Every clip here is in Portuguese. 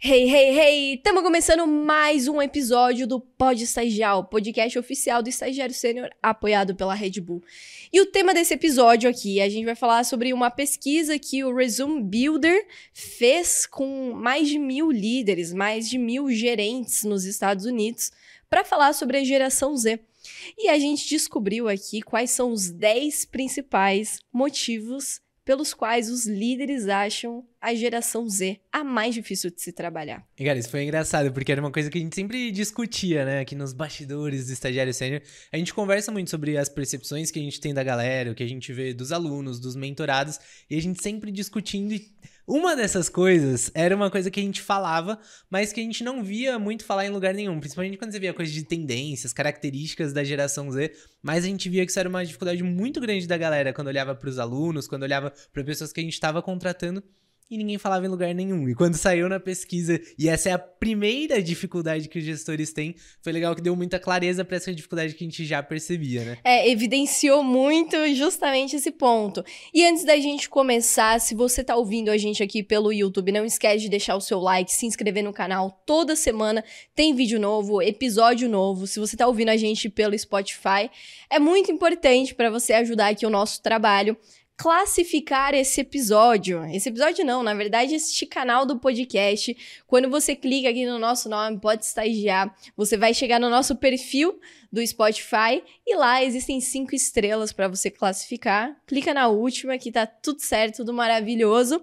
Hey, hey, hey! Estamos começando mais um episódio do Pod Estagial, podcast oficial do Estagiário Sênior, apoiado pela Red Bull. E o tema desse episódio aqui, a gente vai falar sobre uma pesquisa que o Resume Builder fez com mais de mil líderes, mais de mil gerentes nos Estados Unidos, para falar sobre a geração Z. E a gente descobriu aqui quais são os 10 principais motivos pelos quais os líderes acham a geração Z a mais difícil de se trabalhar. E, cara, isso foi engraçado, porque era uma coisa que a gente sempre discutia, né, aqui nos bastidores do estagiário sênior. A gente conversa muito sobre as percepções que a gente tem da galera, o que a gente vê dos alunos, dos mentorados, e a gente sempre discutindo e uma dessas coisas era uma coisa que a gente falava, mas que a gente não via muito falar em lugar nenhum. Principalmente quando você via coisa de tendências, características da geração Z. Mas a gente via que isso era uma dificuldade muito grande da galera quando olhava para os alunos, quando olhava para pessoas que a gente estava contratando e ninguém falava em lugar nenhum. E quando saiu na pesquisa, e essa é a primeira dificuldade que os gestores têm, foi legal que deu muita clareza para essa dificuldade que a gente já percebia, né? É, evidenciou muito justamente esse ponto. E antes da gente começar, se você tá ouvindo a gente aqui pelo YouTube, não esquece de deixar o seu like, se inscrever no canal. Toda semana tem vídeo novo, episódio novo. Se você tá ouvindo a gente pelo Spotify, é muito importante para você ajudar aqui o nosso trabalho classificar esse episódio. Esse episódio não, na verdade, este canal do podcast. Quando você clica aqui no nosso nome, pode estagiar, você vai chegar no nosso perfil do Spotify e lá existem cinco estrelas para você classificar. Clica na última que tá tudo certo, tudo maravilhoso.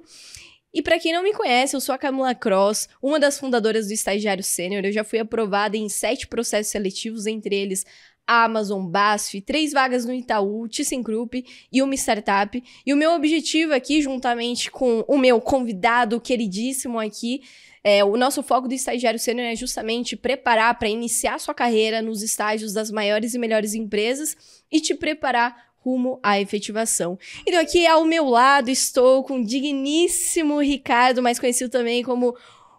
E para quem não me conhece, eu sou a Camila Cross, uma das fundadoras do Estagiário Sênior. Eu já fui aprovada em sete processos seletivos, entre eles Amazon, BASF, três vagas no Itaú, ThyssenKrupp e uma startup. E o meu objetivo aqui, juntamente com o meu convidado queridíssimo aqui, é, o nosso foco do estagiário sênior é justamente preparar para iniciar sua carreira nos estágios das maiores e melhores empresas e te preparar rumo à efetivação. Então aqui ao meu lado estou com o digníssimo Ricardo, mais conhecido também como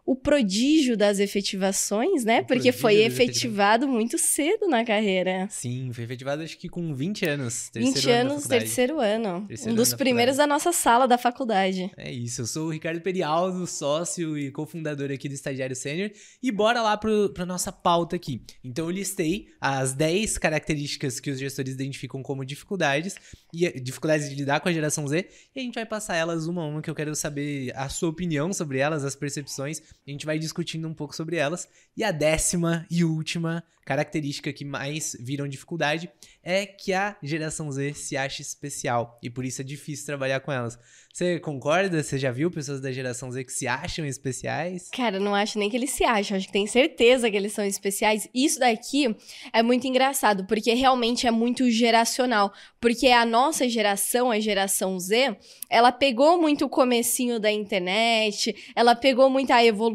o prodígio das efetivações, né? O Porque foi efetivado muito cedo na carreira. Sim, foi efetivado acho que com 20 anos. 20 anos, terceiro ano. Terceiro um dos ano primeiros da nossa sala da faculdade. É isso, eu sou o Ricardo Perialdo, sócio e cofundador aqui do Estagiário Sênior. E bora lá para nossa pauta aqui. Então eu listei as 10 características que os gestores identificam como dificuldades, e dificuldades de lidar com a geração Z, e a gente vai passar elas uma a uma, que eu quero saber a sua opinião sobre elas, as percepções a gente vai discutindo um pouco sobre elas. E a décima e última característica que mais viram dificuldade é que a geração Z se acha especial e por isso é difícil trabalhar com elas. Você concorda? Você já viu pessoas da geração Z que se acham especiais? Cara, não acho nem que eles se acham, acho que tem certeza que eles são especiais. Isso daqui é muito engraçado, porque realmente é muito geracional. Porque a nossa geração, a geração Z, ela pegou muito o comecinho da internet, ela pegou muita evolução.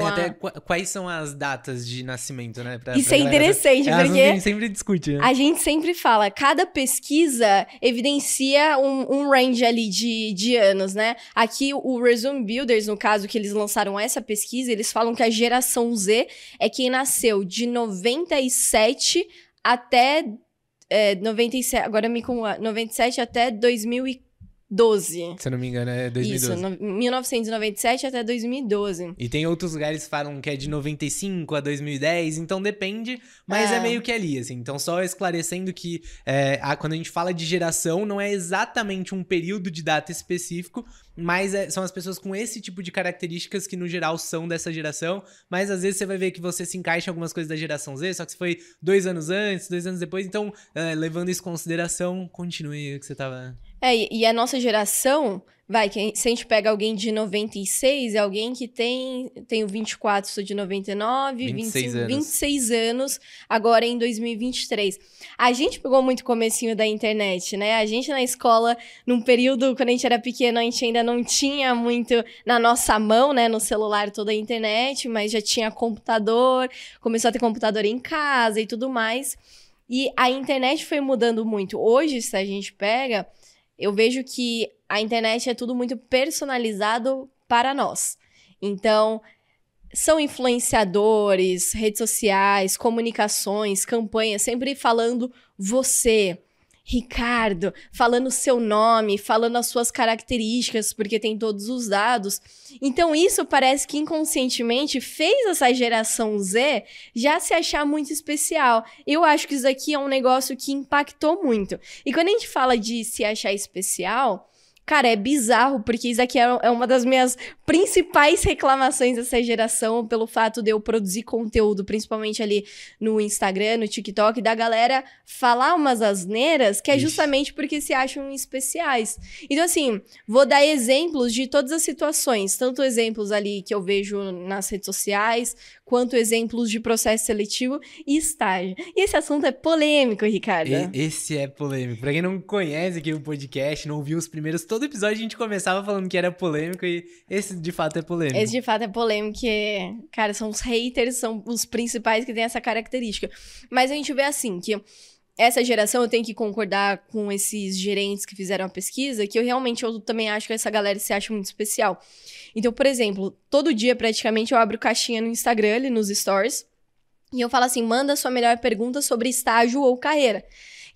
É, a... Até quais são as datas de nascimento, né? Pra, Isso pra é interessante, é, porque. A gente sempre discute, né? A gente sempre fala, cada pesquisa evidencia um, um range ali de de anos, né? Aqui o Resume Builders, no caso que eles lançaram essa pesquisa, eles falam que a geração Z é quem nasceu de 97 até é, 97, agora me com 97 até 2004. 12. Se eu não me engano, é 2012. Isso, no, 1997 até 2012. E tem outros lugares que falam que é de 95 a 2010, então depende, mas é, é meio que ali, assim. Então, só esclarecendo que é, a, quando a gente fala de geração, não é exatamente um período de data específico, mas é, são as pessoas com esse tipo de características que, no geral, são dessa geração. Mas às vezes você vai ver que você se encaixa em algumas coisas da geração Z, só que você foi dois anos antes, dois anos depois. Então, é, levando isso em consideração, continue o que você estava é, e a nossa geração, vai, que se a gente pega alguém de 96, é alguém que tem, tenho 24, sou de 99, 26 25, anos. 26 anos, agora em 2023. A gente pegou muito comecinho da internet, né? A gente na escola, num período, quando a gente era pequeno, a gente ainda não tinha muito na nossa mão, né, no celular toda a internet, mas já tinha computador, começou a ter computador em casa e tudo mais. E a internet foi mudando muito. Hoje, se a gente pega, eu vejo que a internet é tudo muito personalizado para nós. Então, são influenciadores, redes sociais, comunicações, campanhas, sempre falando você. Ricardo, falando o seu nome, falando as suas características, porque tem todos os dados. Então, isso parece que inconscientemente fez essa geração Z já se achar muito especial. Eu acho que isso aqui é um negócio que impactou muito. E quando a gente fala de se achar especial, Cara, é bizarro, porque isso aqui é, é uma das minhas principais reclamações dessa geração, pelo fato de eu produzir conteúdo, principalmente ali no Instagram, no TikTok, da galera falar umas asneiras, que é justamente porque se acham especiais. Então, assim, vou dar exemplos de todas as situações, tanto exemplos ali que eu vejo nas redes sociais, quanto exemplos de processo seletivo e estágio. E esse assunto é polêmico, Ricardo. E, esse é polêmico. Pra quem não conhece aqui o podcast, não ouviu os primeiros, todo episódio a gente começava falando que era polêmico e esse de fato é polêmico. Esse de fato é polêmico, que, cara, são os haters, são os principais que têm essa característica. Mas a gente vê assim, que essa geração, eu tenho que concordar com esses gerentes que fizeram a pesquisa, que eu realmente eu também acho que essa galera se acha muito especial. Então, por exemplo, todo dia praticamente eu abro caixinha no Instagram, ali nos stories, e eu falo assim: manda sua melhor pergunta sobre estágio ou carreira.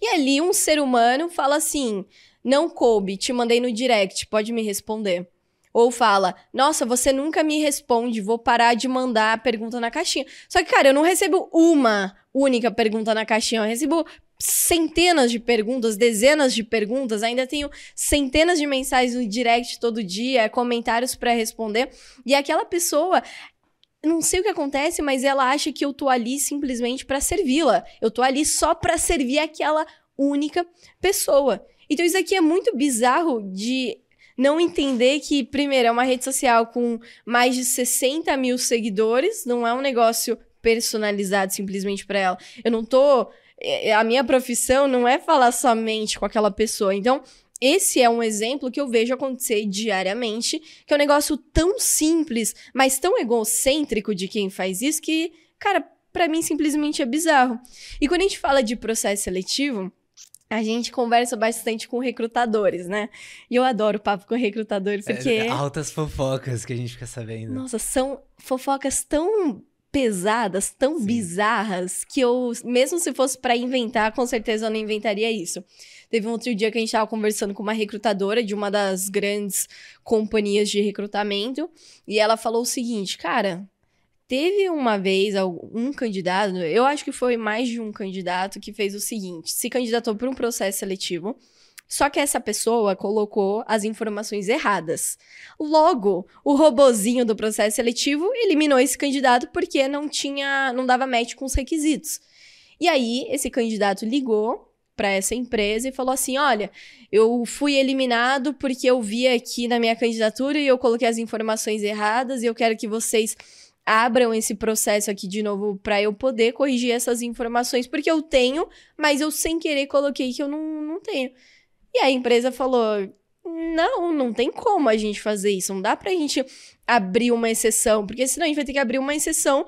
E ali um ser humano fala assim: não coube, te mandei no direct, pode me responder. Ou fala, nossa, você nunca me responde, vou parar de mandar a pergunta na caixinha. Só que, cara, eu não recebo uma única pergunta na caixinha, eu recebo centenas de perguntas, dezenas de perguntas, ainda tenho centenas de mensagens no direct todo dia, comentários para responder. E aquela pessoa, não sei o que acontece, mas ela acha que eu tô ali simplesmente para servi-la. Eu tô ali só para servir aquela única pessoa. Então isso aqui é muito bizarro de não entender que, primeiro, é uma rede social com mais de 60 mil seguidores, não é um negócio personalizado simplesmente para ela. Eu não tô é, a minha profissão não é falar somente com aquela pessoa. Então, esse é um exemplo que eu vejo acontecer diariamente, que é um negócio tão simples, mas tão egocêntrico de quem faz isso que, cara, para mim simplesmente é bizarro. E quando a gente fala de processo seletivo, a gente conversa bastante com recrutadores, né? E eu adoro papo com recrutadores, porque... É, altas fofocas que a gente fica sabendo. Nossa, são fofocas tão pesadas, tão Sim. bizarras, que eu, mesmo se fosse para inventar, com certeza eu não inventaria isso. Teve um outro dia que a gente tava conversando com uma recrutadora de uma das grandes companhias de recrutamento, e ela falou o seguinte, cara, teve uma vez um candidato, eu acho que foi mais de um candidato que fez o seguinte, se candidatou para um processo seletivo, só que essa pessoa colocou as informações erradas. Logo, o robozinho do processo seletivo eliminou esse candidato porque não tinha, não dava match com os requisitos. E aí, esse candidato ligou para essa empresa e falou assim: "Olha, eu fui eliminado porque eu vi aqui na minha candidatura e eu coloquei as informações erradas e eu quero que vocês abram esse processo aqui de novo para eu poder corrigir essas informações, porque eu tenho, mas eu sem querer coloquei que eu não, não tenho. E a empresa falou: não, não tem como a gente fazer isso. Não dá pra gente abrir uma exceção, porque senão a gente vai ter que abrir uma exceção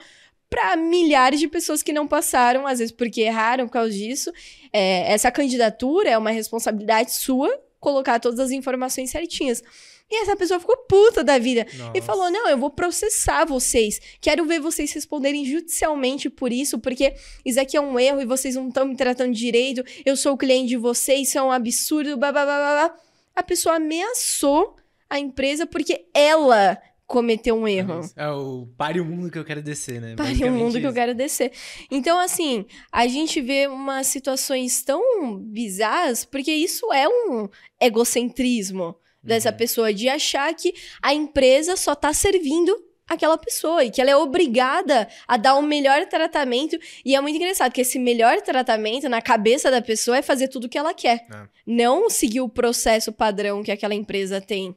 para milhares de pessoas que não passaram, às vezes porque erraram por causa disso. É, essa candidatura é uma responsabilidade sua colocar todas as informações certinhas. E essa pessoa ficou puta da vida Nossa. e falou: Não, eu vou processar vocês. Quero ver vocês responderem judicialmente por isso, porque isso aqui é um erro e vocês não estão me tratando direito. Eu sou o cliente de vocês, isso é um absurdo. Blá, blá, blá, blá. A pessoa ameaçou a empresa porque ela cometeu um erro. É o pare o mundo que eu quero descer, né? Pare o mundo isso. que eu quero descer. Então, assim, a gente vê umas situações tão bizarras, porque isso é um egocentrismo dessa uhum. pessoa de achar que a empresa só tá servindo aquela pessoa e que ela é obrigada a dar o um melhor tratamento. E é muito engraçado que esse melhor tratamento na cabeça da pessoa é fazer tudo o que ela quer, é. não seguir o processo padrão que aquela empresa tem.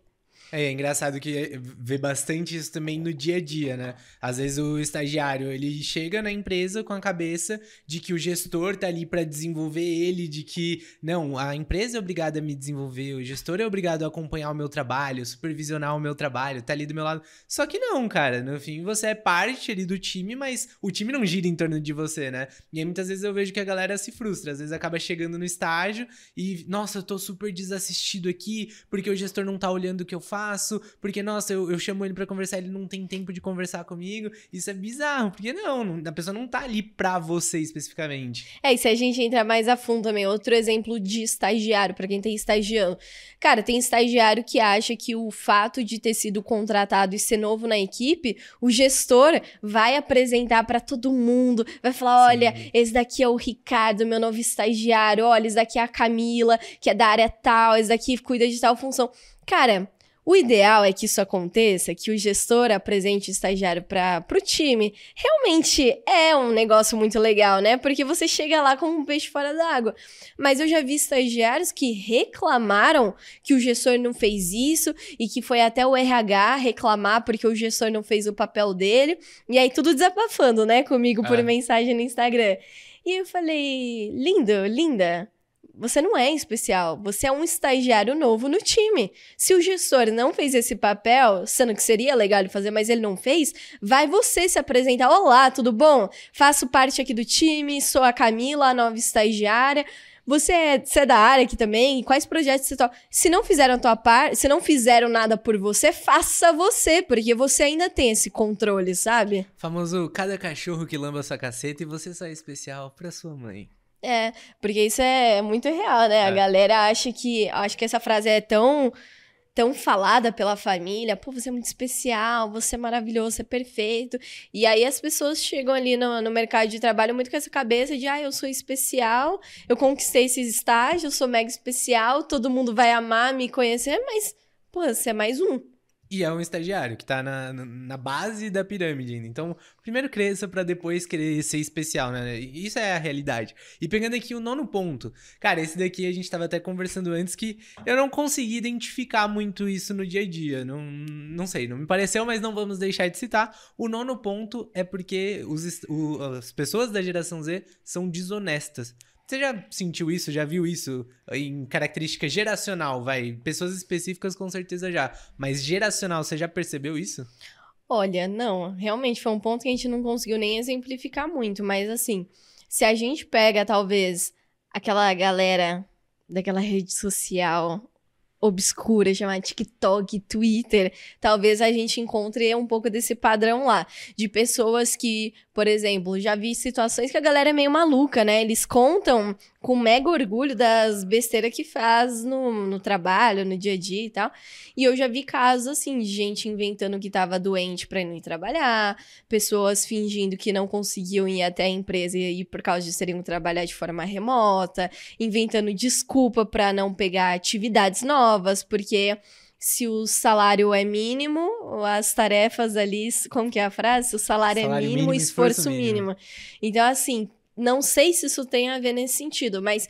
É, engraçado que vê bastante isso também no dia a dia, né? Às vezes o estagiário, ele chega na empresa com a cabeça de que o gestor tá ali para desenvolver ele, de que não, a empresa é obrigada a me desenvolver, o gestor é obrigado a acompanhar o meu trabalho, supervisionar o meu trabalho, tá ali do meu lado. Só que não, cara, no fim você é parte ali do time, mas o time não gira em torno de você, né? E aí muitas vezes eu vejo que a galera se frustra, às vezes acaba chegando no estágio e, nossa, eu tô super desassistido aqui porque o gestor não tá olhando o que eu faço faço, porque, nossa, eu, eu chamo ele para conversar, ele não tem tempo de conversar comigo. Isso é bizarro, porque não, a pessoa não tá ali pra você especificamente. É, e se a gente entrar mais a fundo também, outro exemplo de estagiário, para quem tem estagiando. Cara, tem estagiário que acha que o fato de ter sido contratado e ser novo na equipe, o gestor vai apresentar para todo mundo, vai falar: olha, Sim. esse daqui é o Ricardo, meu novo estagiário, olha, esse daqui é a Camila, que é da área tal, esse daqui cuida de tal função. Cara, o ideal é que isso aconteça, que o gestor apresente o estagiário para o time. Realmente é um negócio muito legal, né? Porque você chega lá como um peixe fora d'água. Mas eu já vi estagiários que reclamaram que o gestor não fez isso e que foi até o RH reclamar porque o gestor não fez o papel dele. E aí tudo desabafando, né, comigo por é. mensagem no Instagram. E eu falei, lindo, linda, você não é especial, você é um estagiário novo no time. Se o gestor não fez esse papel, sendo que seria legal ele fazer, mas ele não fez, vai você se apresentar. Olá, tudo bom? Faço parte aqui do time, sou a Camila, a nova estagiária. Você é, você é da área aqui também? Quais projetos você toca? Se não fizeram a tua parte, se não fizeram nada por você, faça você, porque você ainda tem esse controle, sabe? Famoso cada cachorro que lamba sua caceta e você só é especial pra sua mãe. É, porque isso é muito real, né? É. A galera acha que. Acho que essa frase é tão tão falada pela família, pô, você é muito especial, você é maravilhoso, você é perfeito. E aí as pessoas chegam ali no, no mercado de trabalho muito com essa cabeça de, ah, eu sou especial, eu conquistei esse estágio, eu sou mega especial, todo mundo vai amar, me conhecer, mas, pô, você é mais um. E é um estagiário que tá na, na base da pirâmide ainda. Então, primeiro cresça para depois querer ser especial, né? Isso é a realidade. E pegando aqui o nono ponto. Cara, esse daqui a gente tava até conversando antes que eu não consegui identificar muito isso no dia a dia. Não, não sei, não me pareceu, mas não vamos deixar de citar. O nono ponto é porque os, o, as pessoas da geração Z são desonestas. Você já sentiu isso? Já viu isso em característica geracional? Vai, pessoas específicas com certeza já, mas geracional, você já percebeu isso? Olha, não, realmente foi um ponto que a gente não conseguiu nem exemplificar muito, mas assim, se a gente pega talvez aquela galera daquela rede social obscura, chamada TikTok, Twitter, talvez a gente encontre um pouco desse padrão lá. De pessoas que, por exemplo, já vi situações que a galera é meio maluca, né? Eles contam com mega orgulho das besteiras que faz no, no trabalho, no dia a dia e tal. E eu já vi casos, assim, de gente inventando que tava doente pra não ir trabalhar, pessoas fingindo que não conseguiam ir até a empresa e por causa de teriam que trabalhar de forma remota, inventando desculpa para não pegar atividades novas, porque se o salário é mínimo, as tarefas ali, como que é a frase? o salário, é salário é mínimo, mínimo esforço, esforço mínimo. mínimo. Então, assim, não sei se isso tem a ver nesse sentido, mas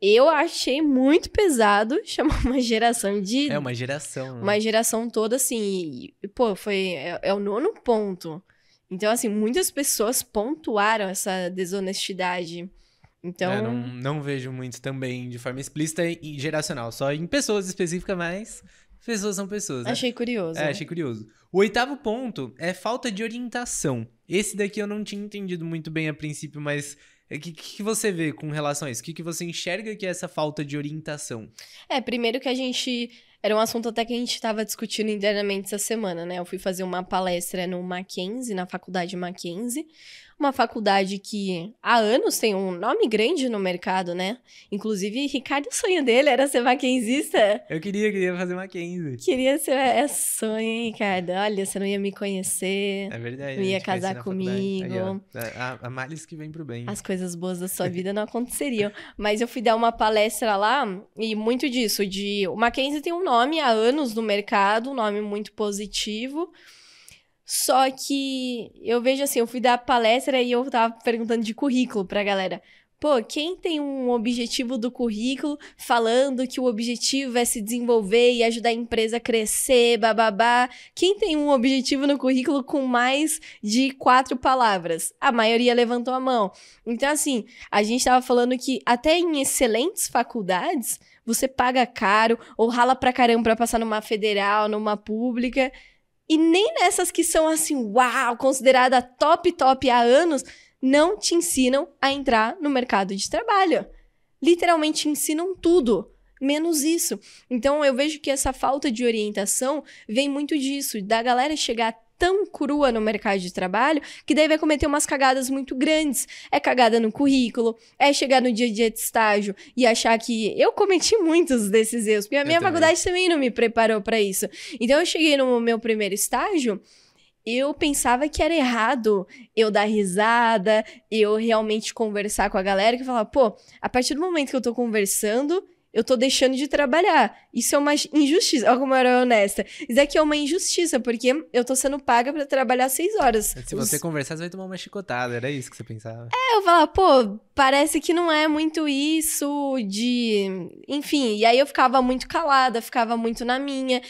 eu achei muito pesado chamar uma geração de. É, uma geração. Né? Uma geração toda assim. E, pô, foi. É, é, o nono ponto. Então, assim, muitas pessoas pontuaram essa desonestidade. Então. É, não, não vejo muito também de forma explícita e geracional. Só em pessoas específicas, mas pessoas são pessoas. Né? Achei curioso. É, achei curioso. O oitavo ponto é falta de orientação. Esse daqui eu não tinha entendido muito bem a princípio, mas o é que, que você vê com relação a isso? O que, que você enxerga que é essa falta de orientação? É, primeiro que a gente. Era um assunto até que a gente estava discutindo internamente essa semana, né? Eu fui fazer uma palestra no Mackenzie, na faculdade Mackenzie, uma faculdade que há anos tem um nome grande no mercado, né? Inclusive, Ricardo, o sonho dele era ser maquenzista. Eu queria, queria fazer Mackenzie. Queria ser. É sonho, hein, Ricardo? Olha, você não ia me conhecer. É verdade. Não ia casar comigo. Aí, a, a males que vem pro bem. As coisas boas da sua vida não aconteceriam. Mas eu fui dar uma palestra lá e muito disso, de. O Mackenzie tem um nome há anos no mercado, um nome muito positivo. Só que eu vejo assim, eu fui dar palestra e eu tava perguntando de currículo pra galera. Pô, quem tem um objetivo do currículo falando que o objetivo é se desenvolver e ajudar a empresa a crescer, bababá? Quem tem um objetivo no currículo com mais de quatro palavras? A maioria levantou a mão. Então, assim, a gente tava falando que até em excelentes faculdades, você paga caro ou rala pra caramba pra passar numa federal, numa pública. E nem nessas que são assim, uau, considerada top, top há anos, não te ensinam a entrar no mercado de trabalho. Literalmente ensinam tudo. menos isso. Então eu vejo que essa falta de orientação vem muito disso, da galera chegar tão crua no mercado de trabalho que daí vai cometer umas cagadas muito grandes. É cagada no currículo, é chegar no dia a dia de estágio e achar que eu cometi muitos desses erros, porque a minha também. faculdade também não me preparou para isso. Então eu cheguei no meu primeiro estágio, eu pensava que era errado eu dar risada, eu realmente conversar com a galera, que falava, pô, a partir do momento que eu tô conversando, eu tô deixando de trabalhar. Isso é uma injustiça. Olha como eu era honesta. Isso aqui é uma injustiça, porque eu tô sendo paga para trabalhar seis horas. Se você Os... conversar, você vai tomar uma chicotada. Era isso que você pensava. É, eu falava, pô, parece que não é muito isso de. Enfim, e aí eu ficava muito calada, ficava muito na minha.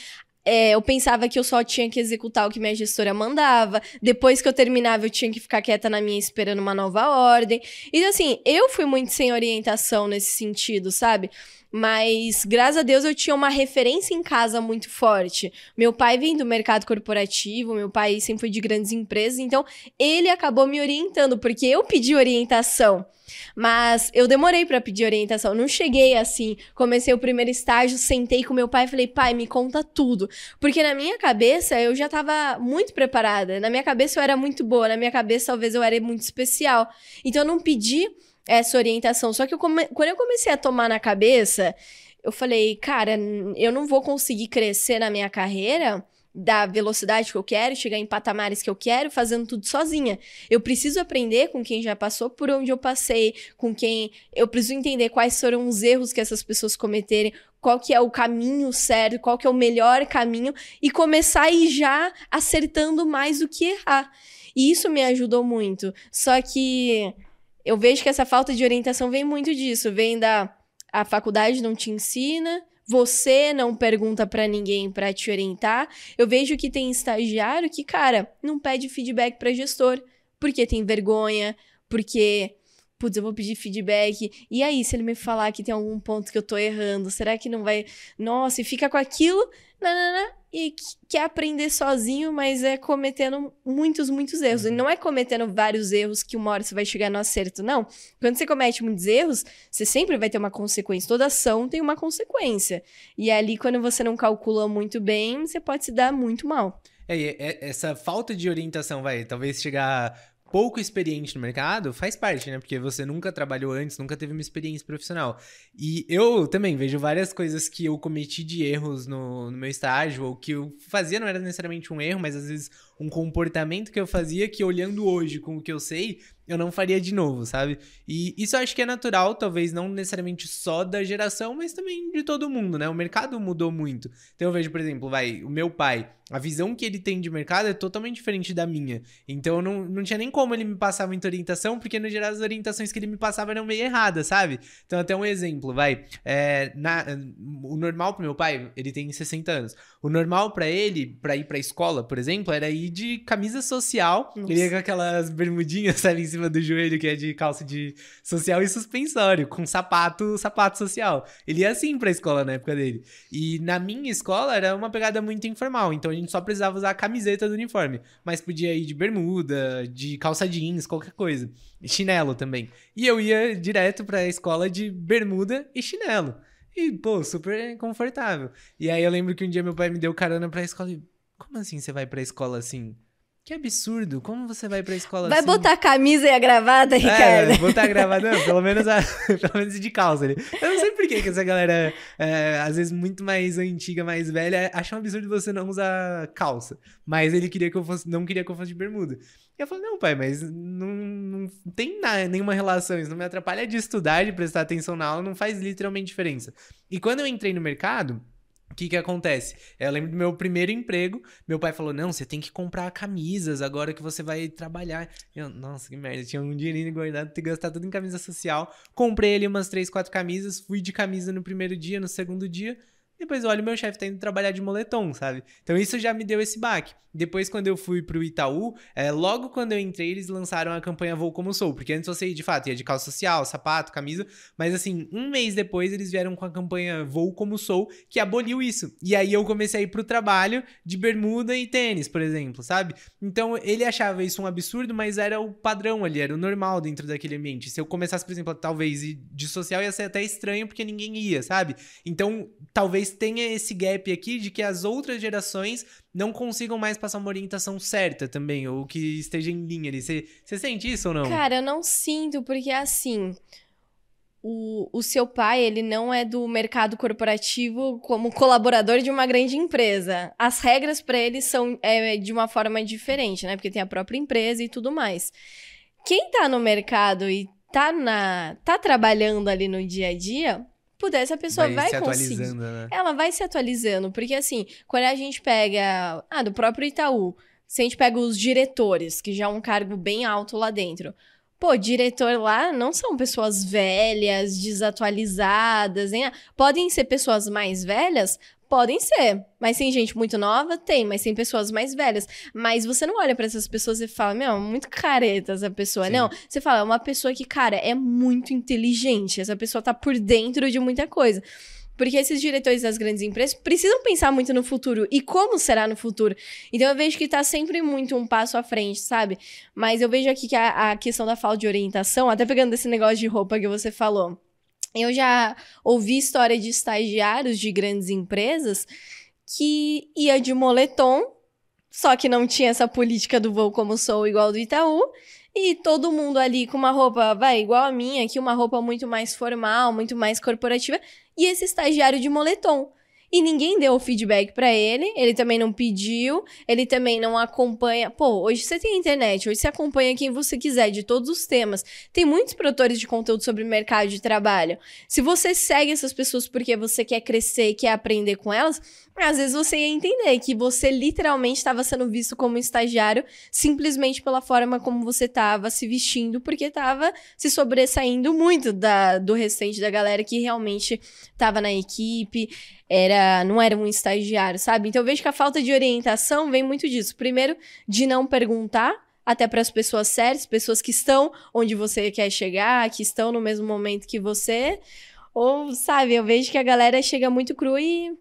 É, eu pensava que eu só tinha que executar o que minha gestora mandava. Depois que eu terminava, eu tinha que ficar quieta na minha esperando uma nova ordem. E assim, eu fui muito sem orientação nesse sentido, sabe? Mas, graças a Deus, eu tinha uma referência em casa muito forte. Meu pai vem do mercado corporativo, meu pai sempre foi de grandes empresas, então ele acabou me orientando, porque eu pedi orientação. Mas eu demorei para pedir orientação, não cheguei assim. Comecei o primeiro estágio, sentei com meu pai e falei: "Pai, me conta tudo". Porque na minha cabeça eu já estava muito preparada. Na minha cabeça eu era muito boa, na minha cabeça talvez eu era muito especial. Então eu não pedi essa orientação. Só que eu come... quando eu comecei a tomar na cabeça, eu falei, cara, eu não vou conseguir crescer na minha carreira da velocidade que eu quero, chegar em patamares que eu quero, fazendo tudo sozinha. Eu preciso aprender com quem já passou por onde eu passei, com quem eu preciso entender quais foram os erros que essas pessoas cometerem, qual que é o caminho certo, qual que é o melhor caminho e começar a ir já acertando mais do que errar. E isso me ajudou muito. Só que eu vejo que essa falta de orientação vem muito disso, vem da a faculdade não te ensina, você não pergunta para ninguém para te orientar. Eu vejo que tem estagiário que, cara, não pede feedback para gestor, porque tem vergonha, porque putz, eu vou pedir feedback. E aí, se ele me falar que tem algum ponto que eu tô errando, será que não vai. Nossa, e fica com aquilo, nanana, e quer aprender sozinho, mas é cometendo muitos, muitos erros. E uhum. não é cometendo vários erros que uma hora você vai chegar no acerto, não. Quando você comete muitos erros, você sempre vai ter uma consequência. Toda ação tem uma consequência. E ali, quando você não calcula muito bem, você pode se dar muito mal. É, essa falta de orientação vai talvez chegar pouco experiente no mercado, faz parte, né? Porque você nunca trabalhou antes, nunca teve uma experiência profissional. E eu também vejo várias coisas que eu cometi de erros no, no meu estágio, ou que eu fazia não era necessariamente um erro, mas às vezes um comportamento que eu fazia que olhando hoje com o que eu sei, eu não faria de novo, sabe? E isso eu acho que é natural, talvez não necessariamente só da geração, mas também de todo mundo, né? O mercado mudou muito. Então eu vejo, por exemplo, vai, o meu pai, a visão que ele tem de mercado é totalmente diferente da minha. Então não, não tinha nem como ele me passar muita orientação, porque no geral as orientações que ele me passava eram meio erradas, sabe? Então até um exemplo, vai, é, na, o normal pro meu pai, ele tem 60 anos. O normal para ele, para ir pra escola, por exemplo, era ir de camisa social, Nossa. ele ia com aquelas bermudinhas, sabe, em cima cima do joelho, que é de calça de social e suspensório, com sapato, sapato social. Ele ia assim pra escola na época dele. E na minha escola era uma pegada muito informal, então a gente só precisava usar a camiseta do uniforme, mas podia ir de bermuda, de calça jeans, qualquer coisa. E chinelo também. E eu ia direto pra escola de bermuda e chinelo. E, pô, super confortável. E aí eu lembro que um dia meu pai me deu carona pra escola e. Como assim você vai pra escola assim? Que absurdo, como você vai pra escola vai assim? Vai botar a camisa e a gravata, é, Ricardo? É, botar a gravata, não, pelo menos, a, pelo menos de calça ali. Eu não sei por que, que essa galera, é, às vezes muito mais antiga, mais velha, acha um absurdo você não usar calça. Mas ele queria que eu fosse, não queria que eu fosse de bermuda. E eu falei, não, pai, mas não, não tem nada, nenhuma relação, isso não me atrapalha de estudar, de prestar atenção na aula, não faz literalmente diferença. E quando eu entrei no mercado, o que que acontece? Eu lembro do meu primeiro emprego, meu pai falou, não, você tem que comprar camisas agora que você vai trabalhar. Eu, nossa, que merda, tinha um dinheirinho guardado, ter gastado tudo em camisa social. Comprei ali umas três, quatro camisas, fui de camisa no primeiro dia, no segundo dia, Depois eu olho meu chefe tá indo trabalhar de moletom, sabe? Então isso já me deu esse baque. Depois, quando eu fui pro Itaú, é, logo quando eu entrei, eles lançaram a campanha Vou Como Sou. Porque antes você, de fato, ia de calça social, sapato, camisa. Mas assim, um mês depois, eles vieram com a campanha Vou Como Sou, que aboliu isso. E aí eu comecei a ir pro trabalho de bermuda e tênis, por exemplo, sabe? Então ele achava isso um absurdo, mas era o padrão ali, era o normal dentro daquele ambiente. Se eu começasse, por exemplo, talvez de social, ia ser até estranho, porque ninguém ia, sabe? Então, talvez tenha esse gap aqui de que as outras gerações não consigam mais passar uma orientação certa também, ou que esteja em linha ali. Você sente isso ou não? Cara, eu não sinto, porque assim. O, o seu pai, ele não é do mercado corporativo como colaborador de uma grande empresa. As regras para ele são é, de uma forma diferente, né? Porque tem a própria empresa e tudo mais. Quem tá no mercado e tá, na, tá trabalhando ali no dia a dia, puder, essa pessoa vai, vai se conseguir. Atualizando, né? Ela vai se atualizando, porque assim, quando a gente pega, ah, do próprio Itaú, se a gente pega os diretores, que já é um cargo bem alto lá dentro. Pô, diretor lá não são pessoas velhas, desatualizadas, hein? Podem ser pessoas mais velhas, Podem ser, mas tem gente muito nova? Tem, mas tem pessoas mais velhas. Mas você não olha para essas pessoas e fala, meu, muito careta essa pessoa. Sim. Não, você fala, é uma pessoa que, cara, é muito inteligente. Essa pessoa tá por dentro de muita coisa. Porque esses diretores das grandes empresas precisam pensar muito no futuro e como será no futuro. Então eu vejo que tá sempre muito um passo à frente, sabe? Mas eu vejo aqui que a, a questão da falta de orientação, até pegando esse negócio de roupa que você falou eu já ouvi história de estagiários de grandes empresas que ia de moletom, só que não tinha essa política do voo como sou igual do Itaú, e todo mundo ali com uma roupa, vai, igual a minha, que uma roupa muito mais formal, muito mais corporativa, e esse estagiário de moletom e ninguém deu o feedback para ele, ele também não pediu, ele também não acompanha. Pô, hoje você tem internet, hoje você acompanha quem você quiser de todos os temas. Tem muitos produtores de conteúdo sobre mercado de trabalho. Se você segue essas pessoas porque você quer crescer, quer aprender com elas, às vezes você ia entender que você literalmente estava sendo visto como estagiário simplesmente pela forma como você estava se vestindo, porque estava se sobressaindo muito da, do restante da galera que realmente estava na equipe, era não era um estagiário, sabe? Então eu vejo que a falta de orientação vem muito disso. Primeiro, de não perguntar até para as pessoas sérias, pessoas que estão onde você quer chegar, que estão no mesmo momento que você. Ou, sabe, eu vejo que a galera chega muito cru e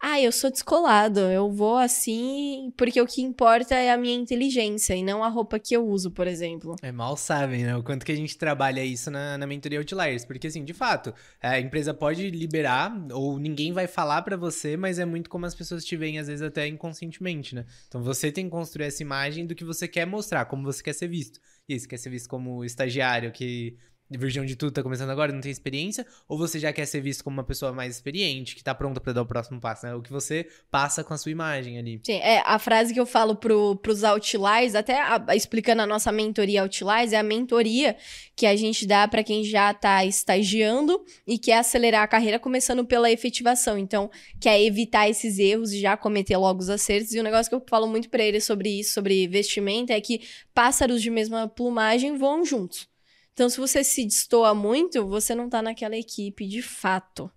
ah, eu sou descolado, eu vou assim porque o que importa é a minha inteligência e não a roupa que eu uso, por exemplo. É, mal sabem, né? O quanto que a gente trabalha isso na, na mentoria Outliers. Porque, assim, de fato, a empresa pode liberar ou ninguém vai falar para você, mas é muito como as pessoas te veem, às vezes, até inconscientemente, né? Então, você tem que construir essa imagem do que você quer mostrar, como você quer ser visto. Isso, quer ser visto como estagiário que virgão de tudo, tá começando agora, não tem experiência, ou você já quer ser visto como uma pessoa mais experiente, que tá pronta para dar o próximo passo, né? O que você passa com a sua imagem ali. Sim, é, a frase que eu falo pro, pros outliers, até a, explicando a nossa mentoria outliers, é a mentoria que a gente dá para quem já tá estagiando e quer acelerar a carreira começando pela efetivação. Então, quer evitar esses erros e já cometer logo os acertos. E o um negócio que eu falo muito para eles sobre isso, sobre vestimenta, é que pássaros de mesma plumagem voam juntos. Então, se você se destoa muito, você não tá naquela equipe de fato.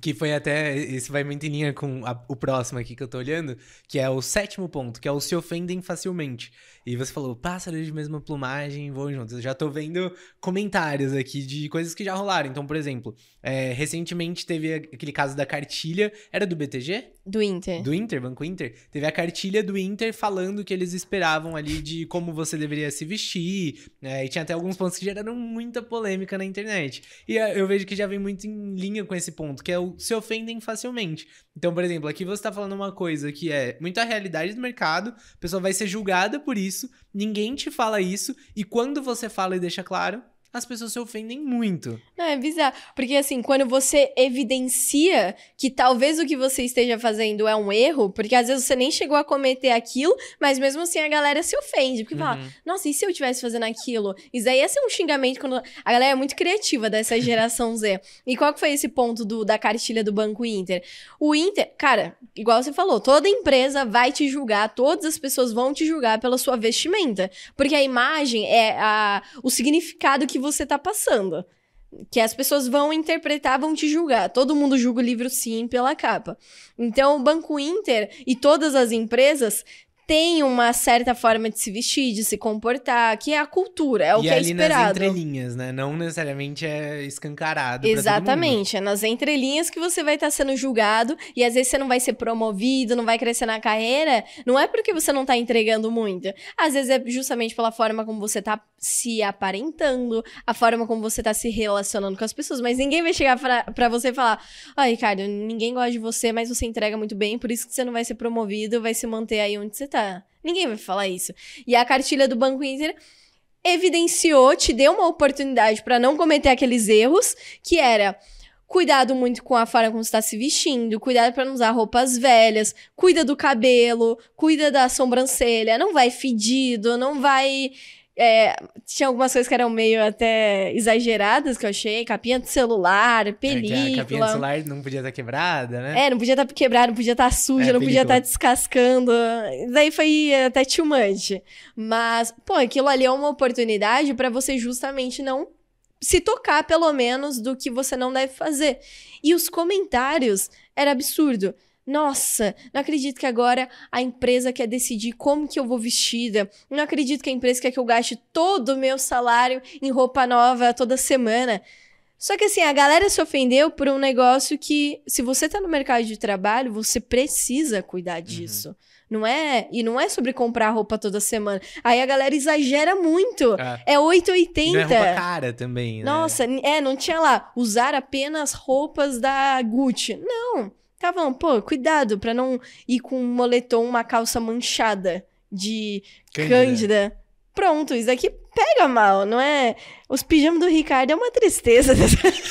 Que foi até. Isso vai muito em linha com a, o próximo aqui que eu tô olhando, que é o sétimo ponto, que é o se ofendem facilmente. E você falou, pássaros de mesma plumagem voam juntos. Eu já tô vendo comentários aqui de coisas que já rolaram. Então, por exemplo, é, recentemente teve aquele caso da cartilha. Era do BTG? Do Inter. Do Inter, Banco Inter. Teve a cartilha do Inter falando que eles esperavam ali de como você deveria se vestir. Né? E tinha até alguns pontos que geraram muita polêmica na internet. E é, eu vejo que já vem muito em linha com esse ponto, que é o se ofendem facilmente. Então, por exemplo, aqui você tá falando uma coisa que é muita realidade do mercado, a pessoa vai ser julgada por isso, ninguém te fala isso, e quando você fala e deixa claro, as pessoas se ofendem muito. Não, é bizarro. Porque, assim, quando você evidencia que talvez o que você esteja fazendo é um erro, porque às vezes você nem chegou a cometer aquilo, mas mesmo assim a galera se ofende. Porque uhum. fala, nossa, e se eu estivesse fazendo aquilo? Isso aí ia ser um xingamento quando. A galera é muito criativa dessa geração Z. E qual que foi esse ponto do, da cartilha do Banco Inter? O Inter, cara, igual você falou, toda empresa vai te julgar, todas as pessoas vão te julgar pela sua vestimenta. Porque a imagem é a, o significado que você tá passando. que as pessoas vão interpretar, vão te julgar. Todo mundo julga o livro sim pela capa. Então, o Banco Inter e todas as empresas tem uma certa forma de se vestir, de se comportar, que é a cultura, é o e que é ali esperado. nas entrelinhas, né? Não necessariamente é escancarado. Exatamente, é nas entrelinhas que você vai estar sendo julgado e às vezes você não vai ser promovido, não vai crescer na carreira. Não é porque você não tá entregando muito. Às vezes é justamente pela forma como você tá se aparentando, a forma como você tá se relacionando com as pessoas. Mas ninguém vai chegar pra você e falar: Ó, oh, Ricardo, ninguém gosta de você, mas você entrega muito bem, por isso que você não vai ser promovido, vai se manter aí onde você tá. Ninguém vai falar isso. E a cartilha do Banco Inter evidenciou, te deu uma oportunidade para não cometer aqueles erros, que era cuidado muito com a forma como está se vestindo, cuidado para não usar roupas velhas, cuida do cabelo, cuida da sobrancelha, não vai fedido, não vai é, tinha algumas coisas que eram meio até exageradas que eu achei. Capinha de celular, película. É a capinha de celular não podia estar quebrada, né? É, não podia estar quebrada, não podia estar suja, é, não podia estar descascando. Daí foi até too much. Mas, pô, aquilo ali é uma oportunidade para você justamente não se tocar, pelo menos, do que você não deve fazer. E os comentários era absurdo. Nossa, não acredito que agora a empresa quer decidir como que eu vou vestida. Não acredito que a empresa quer que eu gaste todo o meu salário em roupa nova toda semana. Só que assim, a galera se ofendeu por um negócio que, se você tá no mercado de trabalho, você precisa cuidar uhum. disso. Uhum. Não é? E não é sobre comprar roupa toda semana. Aí a galera exagera muito. É, é 880. Não é roupa cara também, né? Nossa, é, não tinha lá usar apenas roupas da Gucci. Não. Estavam, pô, cuidado para não ir com um moletom, uma calça manchada de cândida. cândida. Pronto, isso aqui pega mal, não é? Os pijamas do Ricardo é uma tristeza.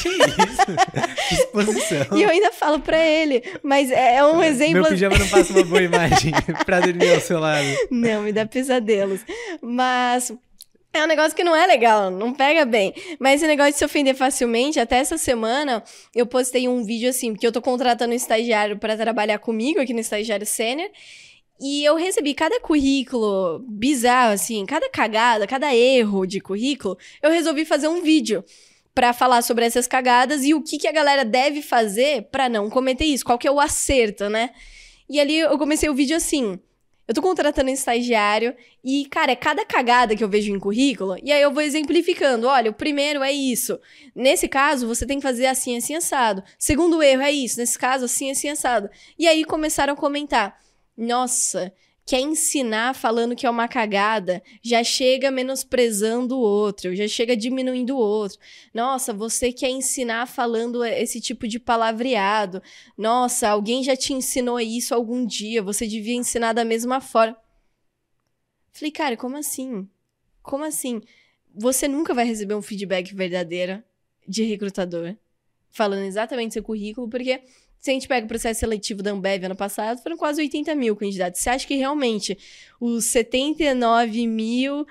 Que isso? Exposição. E eu ainda falo pra ele, mas é, é um exemplo. Meu pijama não passa uma boa imagem pra dormir ao seu lado. Não, me dá pesadelos. Mas é um negócio que não é legal, não pega bem. Mas esse negócio de se ofender facilmente, até essa semana eu postei um vídeo assim, porque eu tô contratando um estagiário para trabalhar comigo aqui no estagiário sênior. E eu recebi cada currículo bizarro, assim, cada cagada, cada erro de currículo, eu resolvi fazer um vídeo para falar sobre essas cagadas e o que, que a galera deve fazer para não cometer isso, qual que é o acerto, né? E ali eu comecei o vídeo assim. Eu tô contratando um estagiário e, cara, é cada cagada que eu vejo em currículo, e aí eu vou exemplificando. Olha, o primeiro é isso. Nesse caso, você tem que fazer assim, assim, assado. Segundo erro é isso. Nesse caso, assim, assim, assado. E aí começaram a comentar. Nossa, quer ensinar falando que é uma cagada, já chega menosprezando o outro, já chega diminuindo o outro. Nossa, você quer ensinar falando esse tipo de palavreado. Nossa, alguém já te ensinou isso algum dia, você devia ensinar da mesma forma. Falei, cara, como assim? Como assim? Você nunca vai receber um feedback verdadeiro de recrutador falando exatamente seu currículo, porque se a gente pega o processo seletivo da Ambev ano passado, foram quase 80 mil candidatos. Você acha que realmente os 79.900...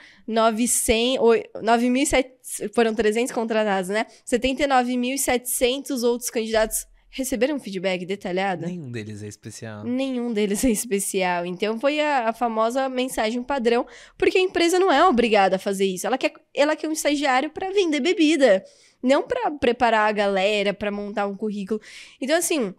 9.700... Foram 300 contratados, né? 79.700 outros candidatos receberam um feedback detalhado? Nenhum deles é especial. Nenhum deles é especial. Então foi a, a, famosa mensagem padrão, porque a empresa não é obrigada a fazer isso. Ela quer, ela quer um estagiário para vender bebida não para preparar a galera, para montar um currículo. Então, assim,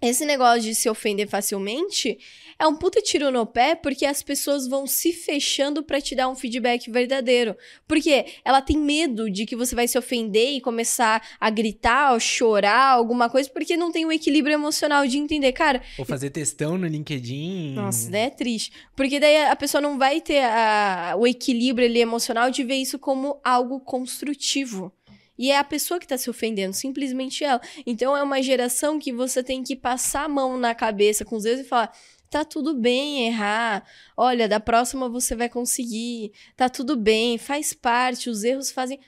esse negócio de se ofender facilmente é um puta tiro no pé porque as pessoas vão se fechando para te dar um feedback verdadeiro. Porque ela tem medo de que você vai se ofender e começar a gritar ou chorar, alguma coisa, porque não tem o um equilíbrio emocional de entender, cara. Ou fazer testão no LinkedIn. Nossa, né? É triste. Porque daí a pessoa não vai ter a, o equilíbrio ali, emocional de ver isso como algo construtivo. E é a pessoa que está se ofendendo, simplesmente ela. Então é uma geração que você tem que passar a mão na cabeça com os dedos e falar: tá tudo bem errar. Olha, da próxima você vai conseguir. Tá tudo bem, faz parte, os erros fazem.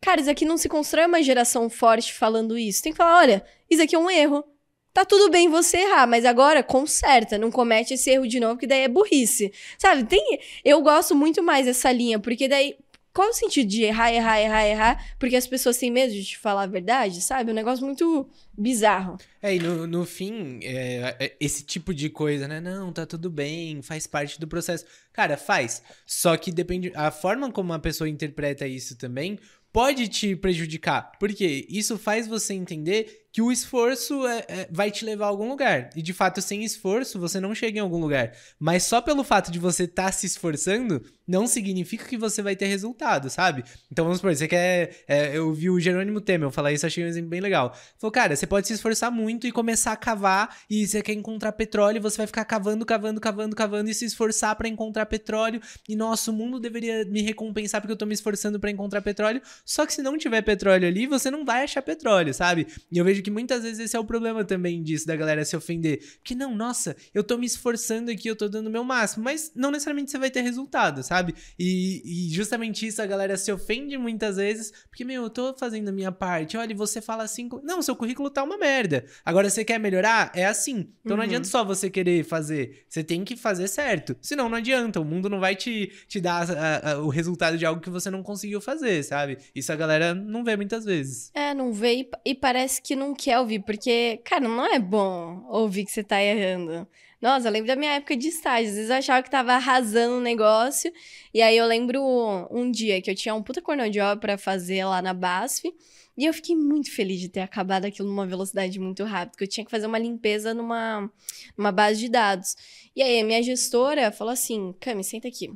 Cara, isso aqui não se constrói uma geração forte falando isso. Tem que falar: olha, isso aqui é um erro. Tá tudo bem você errar, mas agora conserta, não comete esse erro de novo, que daí é burrice. Sabe? Tem, eu gosto muito mais dessa linha, porque daí qual o sentido de errar, errar, errar, errar? Porque as pessoas têm medo de te falar a verdade, sabe? Um negócio muito bizarro. É, e no, no fim, é, é, esse tipo de coisa, né? Não, tá tudo bem, faz parte do processo. Cara, faz. Só que depende. A forma como a pessoa interpreta isso também pode te prejudicar. Porque isso faz você entender que o esforço é, é, vai te levar a algum lugar. E de fato, sem esforço, você não chega em algum lugar. Mas só pelo fato de você estar tá se esforçando, não significa que você vai ter resultado, sabe? Então vamos supor, você quer. É, eu vi o Jerônimo Temer falar isso, achei um exemplo bem legal. Falou, cara, você pode se esforçar muito e começar a cavar, e você quer encontrar petróleo, você vai ficar cavando, cavando, cavando, cavando e se esforçar para encontrar petróleo. E nosso mundo deveria me recompensar porque eu tô me esforçando para encontrar petróleo. Só que se não tiver petróleo ali, você não vai achar petróleo, sabe? E eu vejo que muitas vezes esse é o problema também disso, da galera se ofender. Porque não, nossa, eu tô me esforçando aqui, eu tô dando o meu máximo, mas não necessariamente você vai ter resultado, sabe? E, e justamente isso a galera se ofende muitas vezes, porque, meu, eu tô fazendo a minha parte. Olha, e você fala assim, não, seu currículo tá uma merda. Agora você quer melhorar? É assim. Então uhum. não adianta só você querer fazer, você tem que fazer certo. Senão não adianta, o mundo não vai te, te dar a, a, o resultado de algo que você não conseguiu fazer, sabe? Isso a galera não vê muitas vezes. É, não vê e, e parece que não quer ouvir, porque, cara, não é bom ouvir que você tá errando. Nossa, eu lembro da minha época de estágio. Às vezes eu achava que tava arrasando o negócio. E aí eu lembro um dia que eu tinha um puta cornel de obra pra fazer lá na BASF. E eu fiquei muito feliz de ter acabado aquilo numa velocidade muito rápida, porque eu tinha que fazer uma limpeza numa, numa base de dados. E aí a minha gestora falou assim: Cami, senta aqui.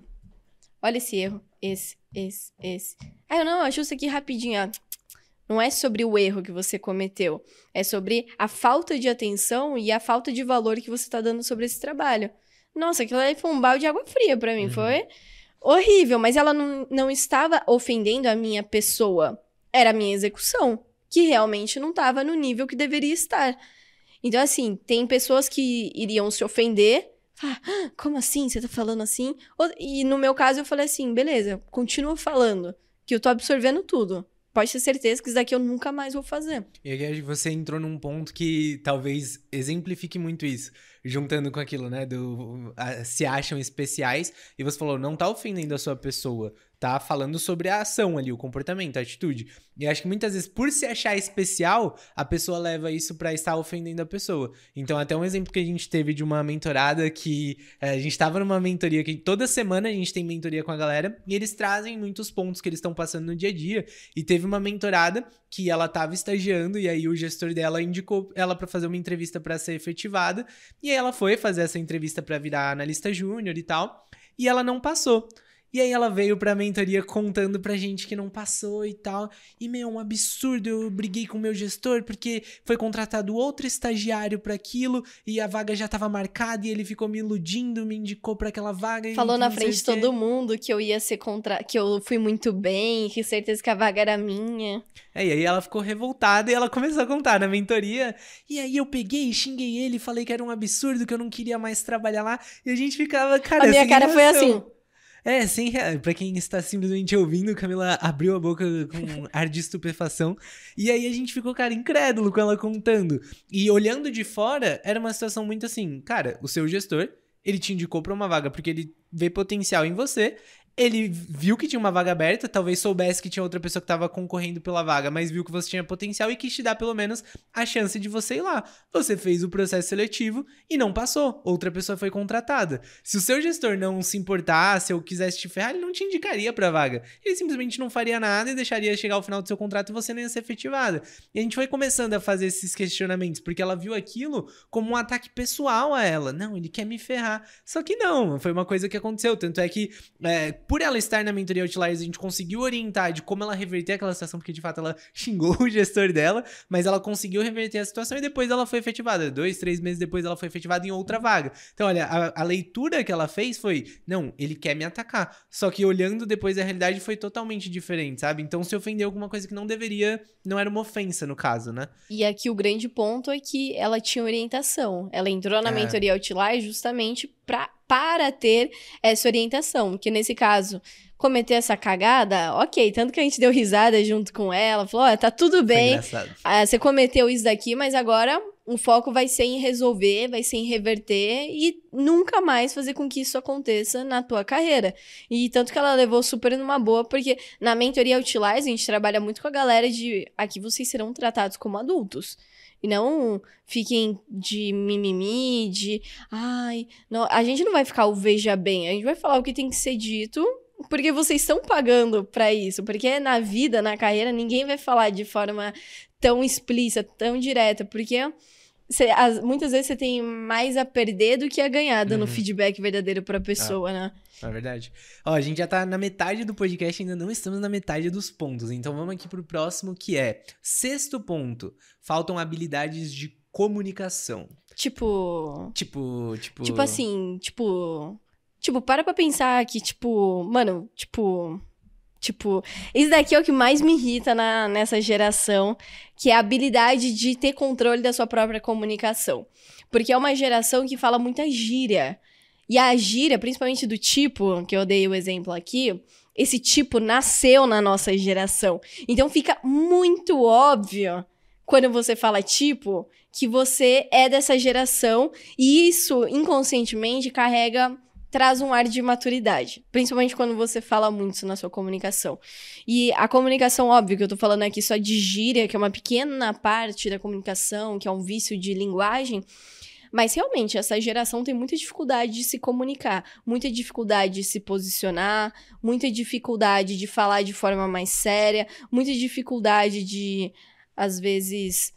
Olha esse erro. Esse, esse, esse. Aí eu, não, ajusta aqui rapidinho, ó. Não é sobre o erro que você cometeu. É sobre a falta de atenção e a falta de valor que você está dando sobre esse trabalho. Nossa, aquilo aí foi um balde de água fria para mim. Uhum. Foi horrível, mas ela não, não estava ofendendo a minha pessoa. Era a minha execução, que realmente não estava no nível que deveria estar. Então, assim, tem pessoas que iriam se ofender. ah, como assim? Você tá falando assim? E no meu caso, eu falei assim: beleza, continua falando, que eu tô absorvendo tudo pode ter certeza que isso daqui eu nunca mais vou fazer. E aí você entrou num ponto que talvez exemplifique muito isso, juntando com aquilo, né? Do a, se acham especiais e você falou, não tá ofendendo a sua pessoa, tá falando sobre a ação ali, o comportamento, a atitude. E acho que muitas vezes, por se achar especial, a pessoa leva isso para estar ofendendo a pessoa. Então, até um exemplo que a gente teve de uma mentorada que é, a gente estava numa mentoria que toda semana a gente tem mentoria com a galera e eles trazem muitos pontos que eles estão passando no dia a dia. E teve uma mentorada que ela estava estagiando e aí o gestor dela indicou ela para fazer uma entrevista para ser efetivada. E aí ela foi fazer essa entrevista para virar analista júnior e tal. E ela não passou. E aí ela veio pra mentoria contando pra gente que não passou e tal. E, meu, um absurdo. Eu briguei com o meu gestor porque foi contratado outro estagiário para aquilo e a vaga já tava marcada e ele ficou me iludindo, me indicou para aquela vaga. Falou na frente de todo mundo que eu ia ser contra... que eu fui muito bem, que certeza que a vaga era minha. É, e aí ela ficou revoltada e ela começou a contar na mentoria. E aí eu peguei, xinguei ele, falei que era um absurdo, que eu não queria mais trabalhar lá. E a gente ficava, cara, A minha cara foi assim. É, sem Pra quem está simplesmente ouvindo, Camila abriu a boca com ar de estupefação. E aí a gente ficou, cara, incrédulo com ela contando. E olhando de fora, era uma situação muito assim, cara, o seu gestor, ele te indicou pra uma vaga porque ele vê potencial em você ele viu que tinha uma vaga aberta, talvez soubesse que tinha outra pessoa que estava concorrendo pela vaga, mas viu que você tinha potencial e quis te dar pelo menos a chance de você ir lá. Você fez o processo seletivo e não passou. Outra pessoa foi contratada. Se o seu gestor não se importasse ou quisesse te ferrar, ele não te indicaria para a vaga. Ele simplesmente não faria nada e deixaria chegar ao final do seu contrato e você nem ia ser efetivada. E a gente foi começando a fazer esses questionamentos, porque ela viu aquilo como um ataque pessoal a ela. Não, ele quer me ferrar. Só que não, foi uma coisa que aconteceu. Tanto é que é, por ela estar na mentoria Outliers, a gente conseguiu orientar de como ela reverter aquela situação, porque de fato ela xingou o gestor dela, mas ela conseguiu reverter a situação e depois ela foi efetivada. Dois, três meses depois ela foi efetivada em outra vaga. Então, olha, a, a leitura que ela fez foi: não, ele quer me atacar. Só que olhando depois a realidade foi totalmente diferente, sabe? Então se ofendeu alguma coisa que não deveria, não era uma ofensa no caso, né? E aqui o grande ponto é que ela tinha orientação. Ela entrou na é. mentoria Outliers justamente pra para ter essa orientação. Que nesse caso, cometer essa cagada, ok, tanto que a gente deu risada junto com ela, falou: oh, tá tudo bem, ah, você cometeu isso daqui, mas agora o foco vai ser em resolver, vai ser em reverter e nunca mais fazer com que isso aconteça na tua carreira. E tanto que ela levou super numa boa, porque na mentoria Outliers a gente trabalha muito com a galera de aqui vocês serão tratados como adultos. E não fiquem de mimimi, de ai, não, a gente não vai ficar o veja bem, a gente vai falar o que tem que ser dito porque vocês estão pagando para isso. Porque na vida, na carreira, ninguém vai falar de forma tão explícita, tão direta, porque Cê, as, muitas vezes você tem mais a perder do que a ganhar dando uhum. feedback verdadeiro pra pessoa, ah, né? É verdade. Ó, a gente já tá na metade do podcast, ainda não estamos na metade dos pontos. Então vamos aqui pro próximo, que é sexto ponto. Faltam habilidades de comunicação. Tipo. Tipo, tipo. Tipo assim, tipo. Tipo, para pra pensar que, tipo, mano, tipo. Tipo, isso daqui é o que mais me irrita na, nessa geração, que é a habilidade de ter controle da sua própria comunicação. Porque é uma geração que fala muita gíria. E a gíria, principalmente do tipo, que eu dei o exemplo aqui, esse tipo nasceu na nossa geração. Então fica muito óbvio quando você fala tipo que você é dessa geração e isso inconscientemente carrega traz um ar de maturidade, principalmente quando você fala muito na sua comunicação. E a comunicação, óbvio, que eu tô falando aqui só de gíria, que é uma pequena parte da comunicação, que é um vício de linguagem, mas realmente essa geração tem muita dificuldade de se comunicar, muita dificuldade de se posicionar, muita dificuldade de falar de forma mais séria, muita dificuldade de às vezes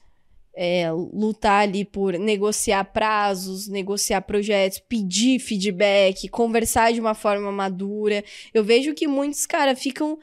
é, lutar ali por negociar prazos, negociar projetos, pedir feedback, conversar de uma forma madura. Eu vejo que muitos, cara, ficam.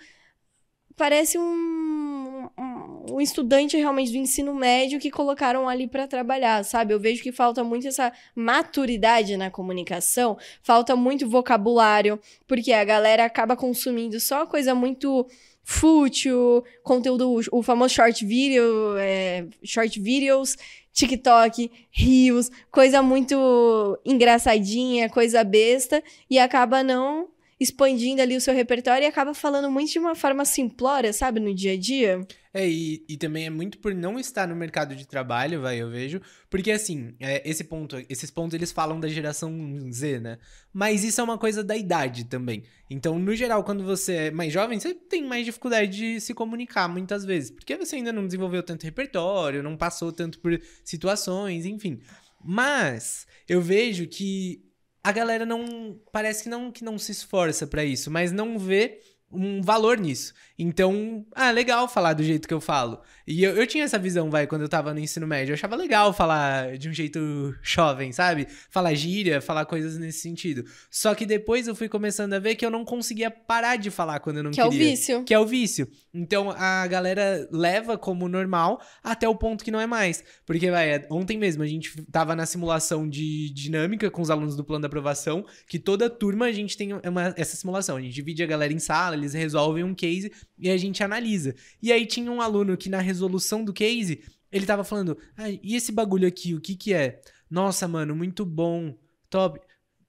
Parece um, um, estudante realmente do ensino médio que colocaram ali para trabalhar, sabe? Eu vejo que falta muito essa maturidade na comunicação, falta muito vocabulário, porque a galera acaba consumindo só coisa muito fútil, conteúdo, o famoso short video, é, short videos, TikTok, rios, coisa muito engraçadinha, coisa besta, e acaba não expandindo ali o seu repertório e acaba falando muito de uma forma simplória, sabe, no dia a dia. É, e, e também é muito por não estar no mercado de trabalho, vai, eu vejo. Porque, assim, é, esse ponto, esses pontos eles falam da geração Z, né? Mas isso é uma coisa da idade também. Então, no geral, quando você é mais jovem, você tem mais dificuldade de se comunicar muitas vezes. Porque você ainda não desenvolveu tanto repertório, não passou tanto por situações, enfim. Mas eu vejo que a galera não. Parece que não, que não se esforça para isso, mas não vê um valor nisso. Então, ah, legal falar do jeito que eu falo. E eu, eu tinha essa visão, vai, quando eu tava no ensino médio. Eu achava legal falar de um jeito jovem, sabe? Falar gíria, falar coisas nesse sentido. Só que depois eu fui começando a ver que eu não conseguia parar de falar quando eu não que queria. Que é o vício. Que é o vício. Então a galera leva como normal até o ponto que não é mais. Porque, vai, ontem mesmo a gente tava na simulação de dinâmica com os alunos do plano da aprovação, que toda turma a gente tem uma, essa simulação. A gente divide a galera em sala, eles resolvem um case e a gente analisa. E aí tinha um aluno que na resolução do case, ele tava falando: ah, e esse bagulho aqui, o que que é? Nossa, mano, muito bom, top.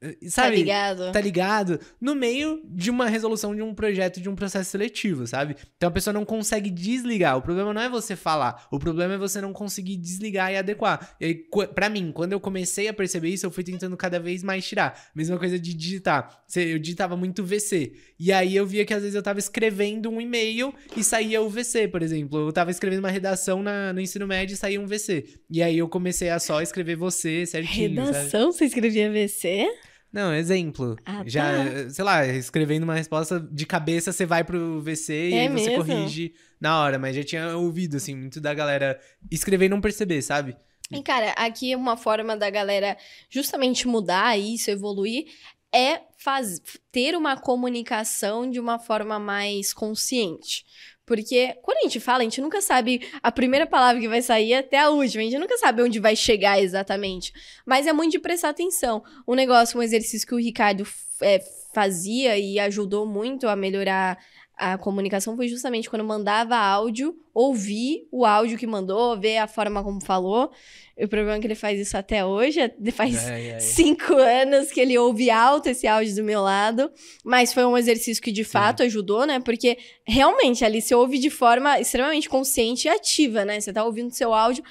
Eh, sabe? Tá ligado. Tá ligado? No meio de uma resolução de um projeto, de um processo seletivo, sabe? Então a pessoa não consegue desligar. O problema não é você falar, o problema é você não conseguir desligar e adequar. E pra mim, quando eu comecei a perceber isso, eu fui tentando cada vez mais tirar. Mesma coisa de digitar. Eu digitava muito VC. E aí eu via que às vezes eu tava escrevendo um e-mail e saía o VC, por exemplo. Eu tava escrevendo uma redação na, no ensino médio e saía um VC. E aí eu comecei a só escrever você certinho. Redação? Sabe? Você escrevia VC? Não, exemplo. Ah, Já, tá. sei lá, escrevendo uma resposta de cabeça, você vai pro VC e É você mesmo? corrige na hora. Mas já tinha ouvido, assim, muito da galera escrever e não perceber, sabe? E, cara, aqui uma forma da galera justamente mudar isso, evoluir, é faz... ter uma comunicação de uma forma mais consciente. Porque quando a gente fala, a gente nunca sabe a primeira palavra que vai sair até a última. A gente nunca sabe onde vai chegar exatamente. Mas é muito de prestar atenção. Um negócio, um exercício que o Ricardo é, fazia e ajudou muito a melhorar a comunicação foi justamente quando mandava áudio, ouvir o áudio que mandou, ver a forma como falou. O problema é que ele faz isso até hoje, faz Ai, ai. cinco anos que ele ouve alto esse áudio do meu lado, mas foi um exercício que de fato ajudou, né? Porque realmente ali você ouve de forma extremamente consciente e ativa, né? Você tá ouvindo seu áudio,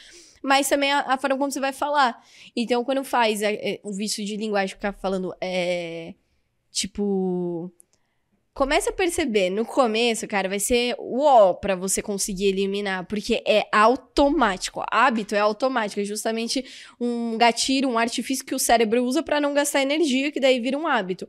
mas também a, a forma como você vai falar. Então, quando faz é, é, o vício de linguagem, ficar falando, é, tipo. Começa a perceber, no começo, cara, vai ser uó pra você conseguir eliminar, porque é automático. Hábito é automático, é justamente um gatilho, um artifício que o cérebro usa para não gastar energia, que daí vira um hábito.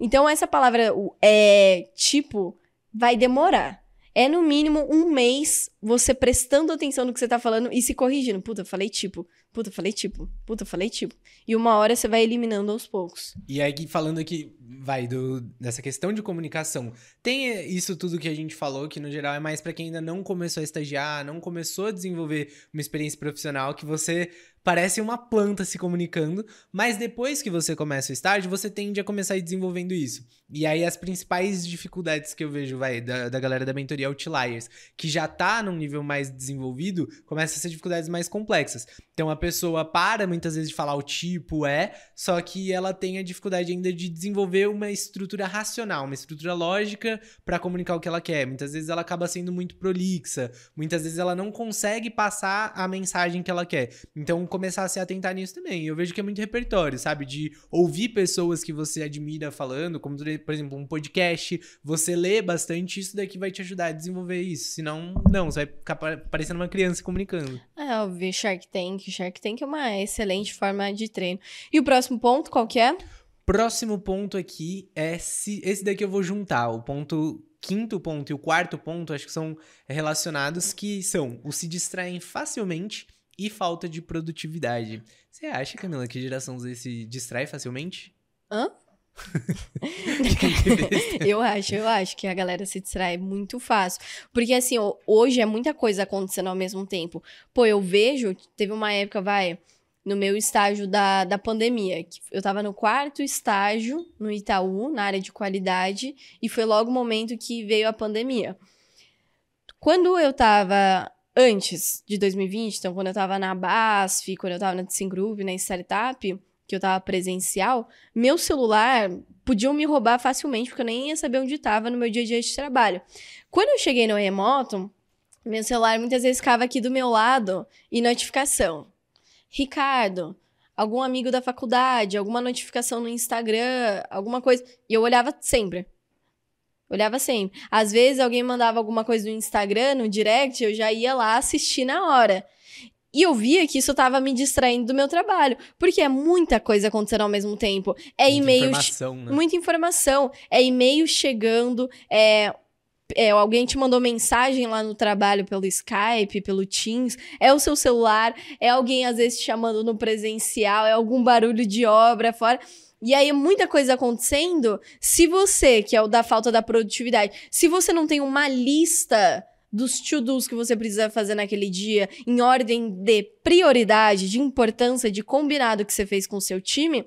Então, essa palavra é tipo vai demorar. É no mínimo um mês você prestando atenção no que você tá falando e se corrigindo. Puta, falei tipo. Puta, falei tipo. Puta, falei tipo. E uma hora você vai eliminando aos poucos. E aí, falando aqui, vai, do, dessa questão de comunicação. Tem isso tudo que a gente falou, que no geral é mais para quem ainda não começou a estagiar, não começou a desenvolver uma experiência profissional, que você parece uma planta se comunicando, mas depois que você começa o estágio, você tende a começar a ir desenvolvendo isso. E aí as principais dificuldades que eu vejo, vai, da, da galera da mentoria Outliers, que já tá num nível mais desenvolvido, começam a ser dificuldades mais complexas. Então a pessoa para muitas vezes de falar o tipo é, só que ela tem a dificuldade ainda de desenvolver uma estrutura racional, uma estrutura lógica para comunicar o que ela quer. Muitas vezes ela acaba sendo muito prolixa, muitas vezes ela não consegue passar a mensagem que ela quer. Então começar a se atentar nisso também. Eu vejo que é muito repertório, sabe? De ouvir pessoas que você admira falando, como, por exemplo, um podcast, você lê bastante, isso daqui vai te ajudar a desenvolver isso. Senão, não, você vai ficar parecendo uma criança comunicando. É, óbvio, Shark Tank. Shark Tank é uma excelente forma de treino. E o próximo ponto, qual que é? Próximo ponto aqui é se. Esse daqui eu vou juntar. O ponto quinto ponto e o quarto ponto acho que são relacionados, que são o se distraem facilmente e falta de produtividade. Você acha, Camila, que geração Z se distrai facilmente? Hã? eu acho, eu acho que a galera se distrai muito fácil. Porque, assim, hoje é muita coisa acontecendo ao mesmo tempo. Pô, eu vejo, teve uma época, vai, no meu estágio da, da pandemia. Eu tava no quarto estágio no Itaú, na área de qualidade, e foi logo o momento que veio a pandemia. Quando eu tava antes de 2020, então quando eu tava na BASF, quando eu tava na Group, na Startup, que eu tava presencial, meu celular podiam me roubar facilmente, porque eu nem ia saber onde tava no meu dia a dia de trabalho. Quando eu cheguei no remoto, meu celular muitas vezes ficava aqui do meu lado e notificação. Ricardo, algum amigo da faculdade, alguma notificação no Instagram, alguma coisa. E eu olhava sempre. Olhava sempre. Às vezes alguém mandava alguma coisa no Instagram, no direct, eu já ia lá assistir na hora. E eu via que isso estava me distraindo do meu trabalho. Porque é muita coisa acontecendo ao mesmo tempo. É e-mail. Informação, né? Muita informação. É e-mail chegando, é é, alguém te mandou mensagem lá no trabalho pelo Skype, pelo Teams, é o seu celular, é alguém às vezes te chamando no presencial, é algum barulho de obra fora. E aí, muita coisa acontecendo. Se você, que é o da falta da produtividade, se você não tem uma lista dos to-dos que você precisa fazer naquele dia, em ordem de prioridade, de importância, de combinado que você fez com o seu time,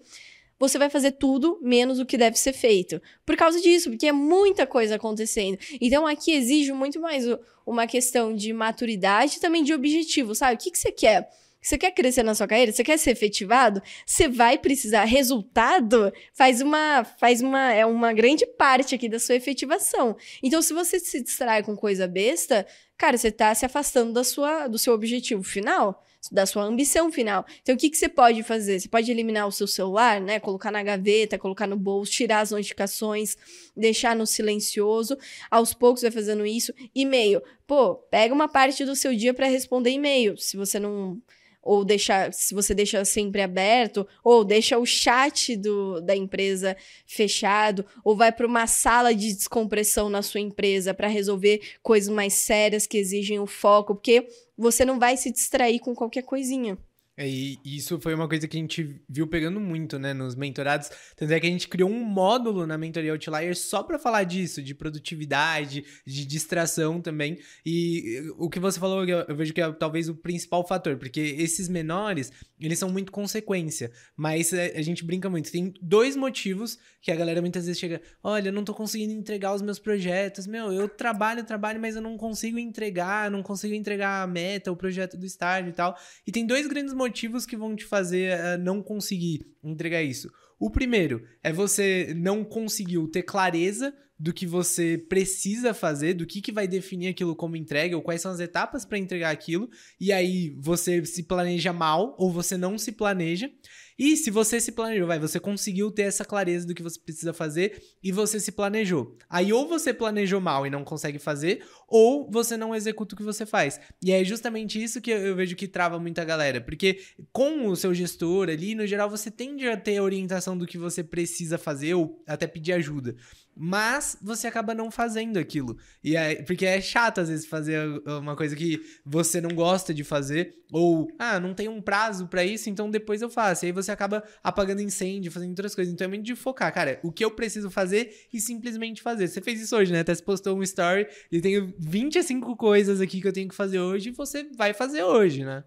você vai fazer tudo menos o que deve ser feito. Por causa disso, porque é muita coisa acontecendo. Então aqui exige muito mais uma questão de maturidade e também de objetivo, sabe? O que, que você quer? Você quer crescer na sua carreira? Você quer ser efetivado? Você vai precisar. Resultado faz uma, faz uma, é uma grande parte aqui da sua efetivação. Então, se você se distrai com coisa besta, cara, você está se afastando da sua, do seu objetivo final da sua ambição final. Então, o que, que você pode fazer? Você pode eliminar o seu celular, né? Colocar na gaveta, colocar no bolso, tirar as notificações, deixar no silencioso. Aos poucos vai fazendo isso. E-mail. Pô, pega uma parte do seu dia para responder e-mail. Se você não ou deixar, se você deixa sempre aberto, ou deixa o chat do, da empresa fechado, ou vai para uma sala de descompressão na sua empresa para resolver coisas mais sérias que exigem o foco, porque você não vai se distrair com qualquer coisinha. É, e isso foi uma coisa que a gente viu pegando muito, né, nos mentorados. Tanto é que a gente criou um módulo na mentoria Outlier só para falar disso, de produtividade, de distração também. E o que você falou, eu vejo que é talvez o principal fator, porque esses menores, eles são muito consequência. Mas é, a gente brinca muito. Tem dois motivos que a galera muitas vezes chega: olha, eu não tô conseguindo entregar os meus projetos. Meu, eu trabalho, trabalho, mas eu não consigo entregar, não consigo entregar a meta, o projeto do estágio e tal. E tem dois grandes motivos motivos que vão te fazer uh, não conseguir entregar isso. O primeiro é você não conseguiu ter clareza do que você precisa fazer, do que, que vai definir aquilo como entrega, ou quais são as etapas para entregar aquilo, e aí você se planeja mal ou você não se planeja. E se você se planejou, vai, você conseguiu ter essa clareza do que você precisa fazer e você se planejou. Aí ou você planejou mal e não consegue fazer, ou você não executa o que você faz. E é justamente isso que eu vejo que trava muita galera, porque com o seu gestor ali, no geral, você tende a ter orientação do que você precisa fazer ou até pedir ajuda mas você acaba não fazendo aquilo. E é, porque é chato às vezes fazer uma coisa que você não gosta de fazer ou ah, não tem um prazo para isso, então depois eu faço. E aí você acaba apagando incêndio, fazendo outras coisas. Então é muito de focar, cara, o que eu preciso fazer e simplesmente fazer. Você fez isso hoje, né? Até se postou um story e tenho 25 coisas aqui que eu tenho que fazer hoje e você vai fazer hoje, né?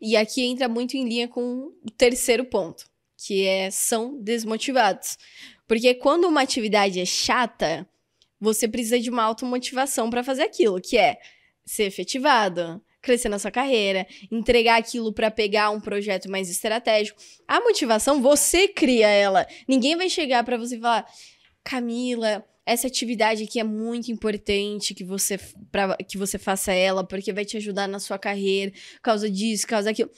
E aqui entra muito em linha com o terceiro ponto, que é são desmotivados. Porque quando uma atividade é chata, você precisa de uma automotivação para fazer aquilo, que é ser efetivado, crescer na sua carreira, entregar aquilo para pegar um projeto mais estratégico. A motivação você cria ela. Ninguém vai chegar para você e falar: "Camila, essa atividade aqui é muito importante que você para que você faça ela, porque vai te ajudar na sua carreira, causa disso, causa aquilo".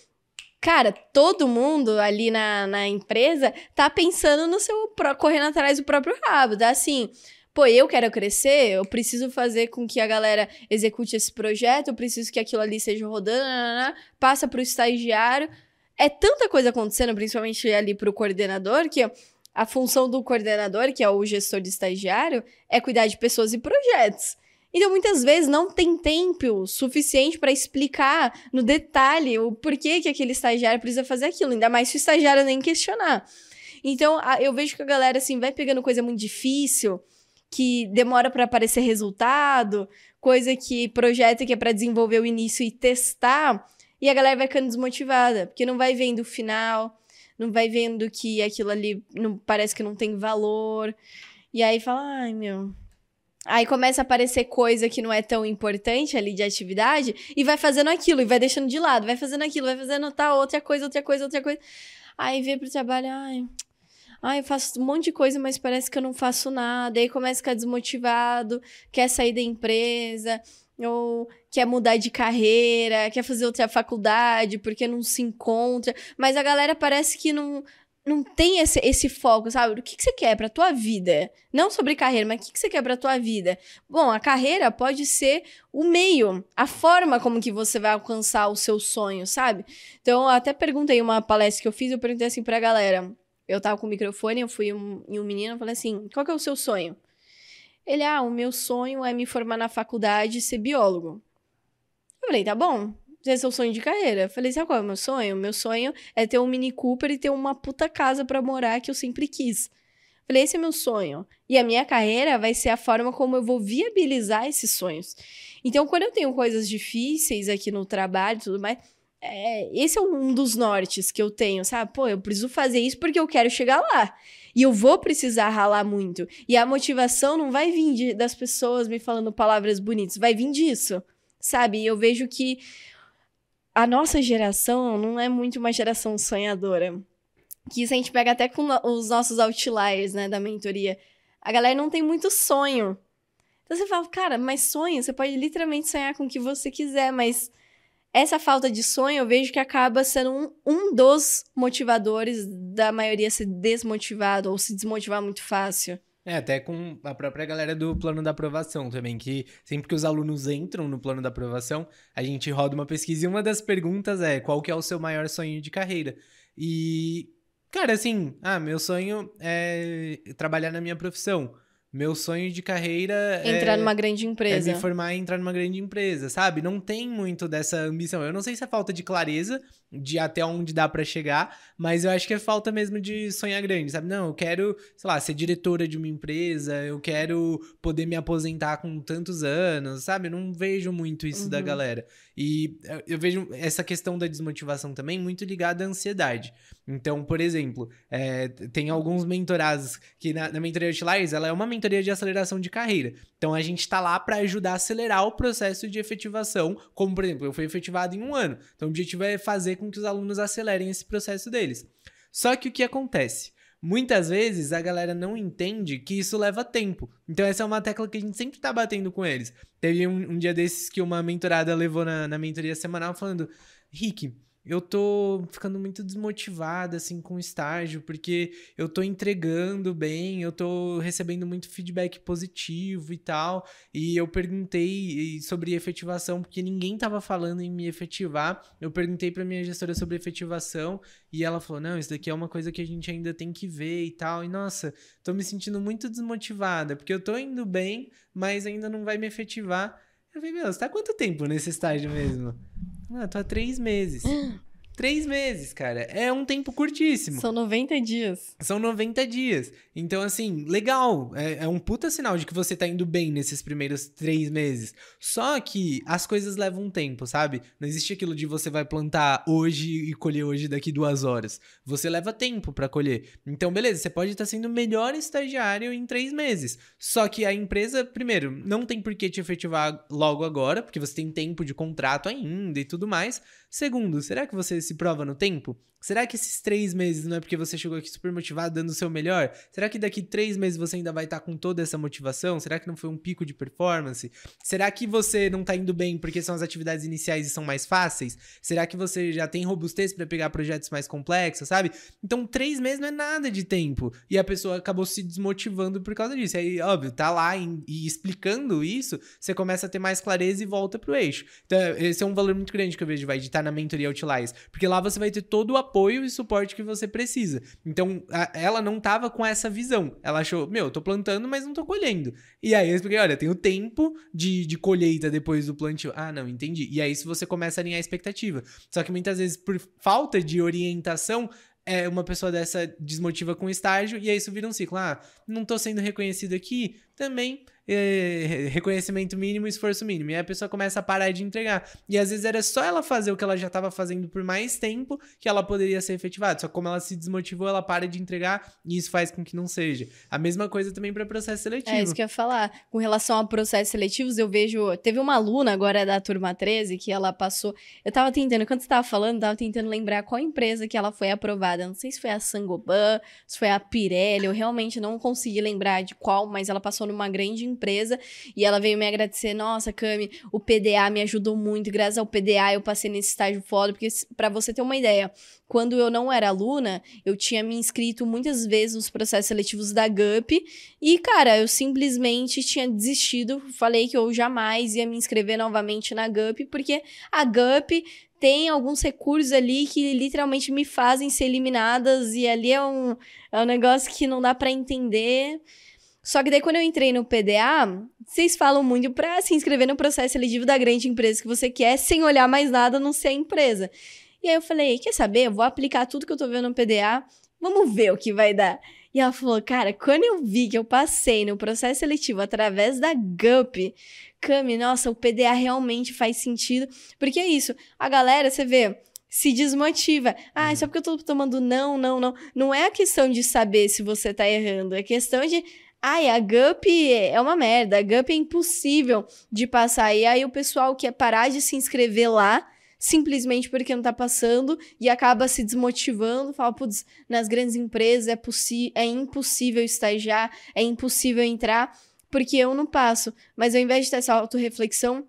Cara, todo mundo ali na, na empresa tá pensando no seu. correndo atrás do próprio rabo. Tá assim. Pô, eu quero crescer, eu preciso fazer com que a galera execute esse projeto, eu preciso que aquilo ali seja rodando, nanana, passa pro estagiário. É tanta coisa acontecendo, principalmente ali pro coordenador, que a função do coordenador, que é o gestor de estagiário, é cuidar de pessoas e projetos. Então, muitas vezes, não tem tempo suficiente para explicar no detalhe o porquê que aquele estagiário precisa fazer aquilo, ainda mais se o estagiário nem questionar. Então, eu vejo que a galera, assim, vai pegando coisa muito difícil, que demora para aparecer resultado, coisa que projeta que é para desenvolver o início e testar, e a galera vai ficando desmotivada, porque não vai vendo o final, não vai vendo que aquilo ali não, parece que não tem valor. E aí fala, ai meu, Aí começa a aparecer coisa que não é tão importante ali de atividade e vai fazendo aquilo e vai deixando de lado, vai fazendo aquilo, vai fazendo tal, outra coisa, outra coisa, outra coisa. Aí vem pro trabalho, ai, ai, eu faço um monte de coisa, mas parece que eu não faço nada. Aí começa a ficar desmotivado, quer sair da empresa, ou quer mudar de carreira, quer fazer outra faculdade porque não se encontra. Mas a galera parece que não, não tem esse, esse foco, sabe? O que, que você quer pra tua vida? Não sobre carreira, mas o que, que você quer pra tua vida? Bom, a carreira pode ser o meio, a forma como que você vai alcançar o seu sonho, sabe? Então, eu até perguntei uma palestra que eu fiz, eu perguntei assim pra galera. Eu tava com o microfone, eu fui um, um menino, eu falei assim, qual que é o seu sonho? Ele, ah, o meu sonho é me formar na faculdade e ser biólogo. Eu falei, tá bom, esse é o sonho de carreira. Eu falei, sabe qual é o meu sonho? Meu sonho é ter um Mini Cooper e ter uma puta casa para morar que eu sempre quis. Falei, esse é meu sonho. E a minha carreira vai ser a forma como eu vou viabilizar esses sonhos. Então, quando eu tenho coisas difíceis aqui no trabalho e tudo mais, é, esse é um dos nortes que eu tenho, sabe? Pô, eu preciso fazer isso porque eu quero chegar lá. E eu vou precisar ralar muito. E a motivação não vai vir de, das pessoas me falando palavras bonitas, vai vir disso, sabe? E eu vejo que a nossa geração não é muito uma geração sonhadora. Que isso a gente pega até com os nossos outliers, né, da mentoria. A galera não tem muito sonho. Então você fala, cara, mas sonho, você pode literalmente sonhar com o que você quiser, mas essa falta de sonho eu vejo que acaba sendo um, um dos motivadores da maioria se desmotivar ou se desmotivar muito fácil. É, até com a própria galera do plano da aprovação também, que sempre que os alunos entram no plano da aprovação, a gente roda uma pesquisa e uma das perguntas é qual que é o seu maior sonho de carreira? E, cara, assim, ah, meu sonho é trabalhar na minha profissão. Meu sonho de carreira entrar é, numa grande empresa. É me formar e entrar numa grande empresa, sabe? Não tem muito dessa ambição. Eu não sei se é falta de clareza de até onde dá para chegar, mas eu acho que é falta mesmo de sonhar grande, sabe? Não, eu quero, sei lá, ser diretora de uma empresa, eu quero poder me aposentar com tantos anos, sabe? Eu não vejo muito isso uhum. da galera. E eu vejo essa questão da desmotivação também muito ligada à ansiedade. Então, por exemplo, é, tem alguns mentorados que na, na mentoria Outliers, ela é uma mentoria de aceleração de carreira. Então, a gente está lá para ajudar a acelerar o processo de efetivação, como, por exemplo, eu fui efetivado em um ano. Então, o objetivo é fazer com que os alunos acelerem esse processo deles. Só que o que acontece? Muitas vezes a galera não entende que isso leva tempo. Então, essa é uma tecla que a gente sempre tá batendo com eles. Teve um, um dia desses que uma mentorada levou na, na mentoria semanal falando: Rick, eu tô ficando muito desmotivada, assim, com o estágio, porque eu tô entregando bem, eu tô recebendo muito feedback positivo e tal. E eu perguntei sobre efetivação, porque ninguém tava falando em me efetivar. Eu perguntei pra minha gestora sobre efetivação e ela falou: não, isso daqui é uma coisa que a gente ainda tem que ver e tal. E nossa, tô me sentindo muito desmotivada, porque eu tô indo bem, mas ainda não vai me efetivar. Eu falei, meu, você tá quanto tempo nesse estágio mesmo? Ah, tô há três meses. Três meses, cara. É um tempo curtíssimo. São 90 dias. São 90 dias. Então, assim, legal. É, é, um puta sinal de que você tá indo bem nesses primeiros três meses. Só que as coisas levam um tempo, sabe? Não existe aquilo de você vai plantar hoje e colher hoje daqui duas horas. Você leva tempo para colher. Então, beleza, você pode estar tá sendo o melhor estagiário em três meses. Só que a empresa, primeiro, não tem por que te efetivar logo agora, porque você tem tempo de contrato ainda e tudo mais. Segundo, será que você se prova no tempo? Será que esses três meses não é porque você chegou aqui super motivado, dando o seu melhor? Será que daqui três meses você ainda vai estar com toda essa motivação? Será que não foi um pico de performance? Será que você não está indo bem porque são as atividades iniciais e são mais fáceis? Será que você já tem robustez para pegar projetos mais complexos, sabe? Então, três meses não é nada de tempo. E a pessoa acabou se desmotivando por causa disso. Aí, óbvio, tá lá em, e explicando isso, você começa a ter mais clareza e volta pro eixo. Então, esse é um valor muito grande que eu vejo, vai, de estar na mentoria Outliers. Porque lá você vai ter todo o apoio e suporte que você precisa. Então, a, ela não tava com essa visão. Ela achou, meu, eu tô plantando, mas não tô colhendo. E aí eu expliquei, olha, tem o tempo de, de colheita depois do plantio. Ah, não, entendi. E aí se você começa a alinhar a expectativa. Só que muitas vezes, por falta de orientação, é, uma pessoa dessa desmotiva com estágio e aí isso vira um ciclo. Ah, não tô sendo reconhecido aqui, também é, reconhecimento mínimo, esforço mínimo. E aí a pessoa começa a parar de entregar. E às vezes era só ela fazer o que ela já estava fazendo por mais tempo que ela poderia ser efetivada. Só que como ela se desmotivou, ela para de entregar e isso faz com que não seja. A mesma coisa também para processo seletivo. É isso que eu ia falar. Com relação a processos seletivos, eu vejo. Teve uma aluna agora da turma 13 que ela passou. Eu tava tentando, quando você tava falando, tava tentando lembrar qual empresa que ela foi aprovada. Não sei se foi a Sangoban, se foi a Pirelli, eu realmente não consegui lembrar de qual, mas ela passou numa grande empresa e ela veio me agradecer. Nossa, Cami, o PDA me ajudou muito. Graças ao PDA eu passei nesse estágio foda, porque para você ter uma ideia, quando eu não era aluna, eu tinha me inscrito muitas vezes nos processos seletivos da GUP e, cara, eu simplesmente tinha desistido. Falei que eu jamais ia me inscrever novamente na GUP, porque a GUP tem alguns recursos ali que literalmente me fazem ser eliminadas e ali é um, é um negócio que não dá para entender. Só que daí quando eu entrei no PDA, vocês falam muito para se inscrever no processo seletivo da grande empresa que você quer, sem olhar mais nada, não ser a empresa. E aí eu falei, quer saber? Eu vou aplicar tudo que eu tô vendo no PDA, vamos ver o que vai dar. E ela falou, cara, quando eu vi que eu passei no processo seletivo através da GUP, Cami, nossa, o PDA realmente faz sentido. Porque é isso, a galera, você vê, se desmotiva. Ah, só porque eu tô tomando não, não, não. Não é a questão de saber se você tá errando, é questão de Ai, a GUP é uma merda, a GUP é impossível de passar. E aí o pessoal quer parar de se inscrever lá, simplesmente porque não tá passando, e acaba se desmotivando, fala, putz, nas grandes empresas é, é impossível estagiar, é impossível entrar, porque eu não passo. Mas ao invés de ter essa autorreflexão,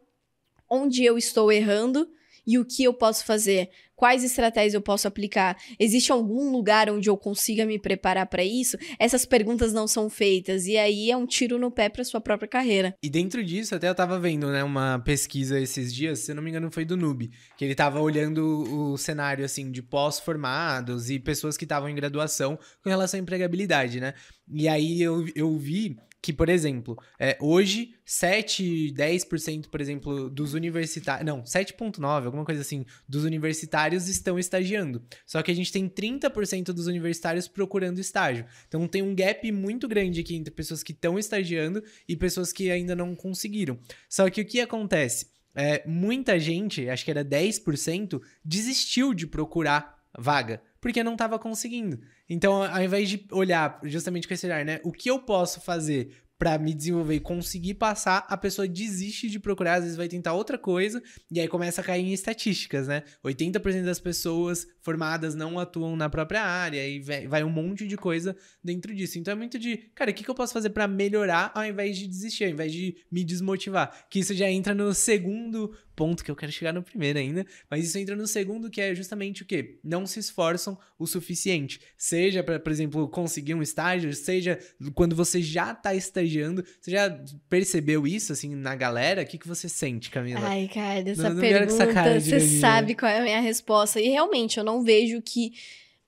onde eu estou errando e o que eu posso fazer? Quais estratégias eu posso aplicar? Existe algum lugar onde eu consiga me preparar para isso? Essas perguntas não são feitas e aí é um tiro no pé para sua própria carreira. E dentro disso, até eu tava vendo, né, uma pesquisa esses dias, se não me engano foi do Nube, que ele tava olhando o cenário assim de pós-formados e pessoas que estavam em graduação com relação à empregabilidade, né? E aí eu, eu vi que, por exemplo, é, hoje 7, 10%, por exemplo, dos universitários. Não, 7,9%, alguma coisa assim, dos universitários estão estagiando. Só que a gente tem 30% dos universitários procurando estágio. Então tem um gap muito grande aqui entre pessoas que estão estagiando e pessoas que ainda não conseguiram. Só que o que acontece? É, muita gente, acho que era 10%, desistiu de procurar vaga porque não estava conseguindo. Então, ao invés de olhar justamente com esse olhar, né? O que eu posso fazer para me desenvolver e conseguir passar, a pessoa desiste de procurar, às vezes vai tentar outra coisa, e aí começa a cair em estatísticas, né? 80% das pessoas formadas não atuam na própria área, e vai um monte de coisa dentro disso. Então é muito de, cara, o que, que eu posso fazer para melhorar ao invés de desistir, ao invés de me desmotivar? Que isso já entra no segundo ponto que eu quero chegar no primeiro ainda, mas isso entra no segundo, que é justamente o quê? Não se esforçam o suficiente. Seja para, por exemplo, conseguir um estágio, seja quando você já tá estagiando. Você já percebeu isso, assim, na galera? O que, que você sente, Camila? Ai, cara, essa não, não pergunta, você sabe qual é a minha resposta. E realmente, eu não vejo que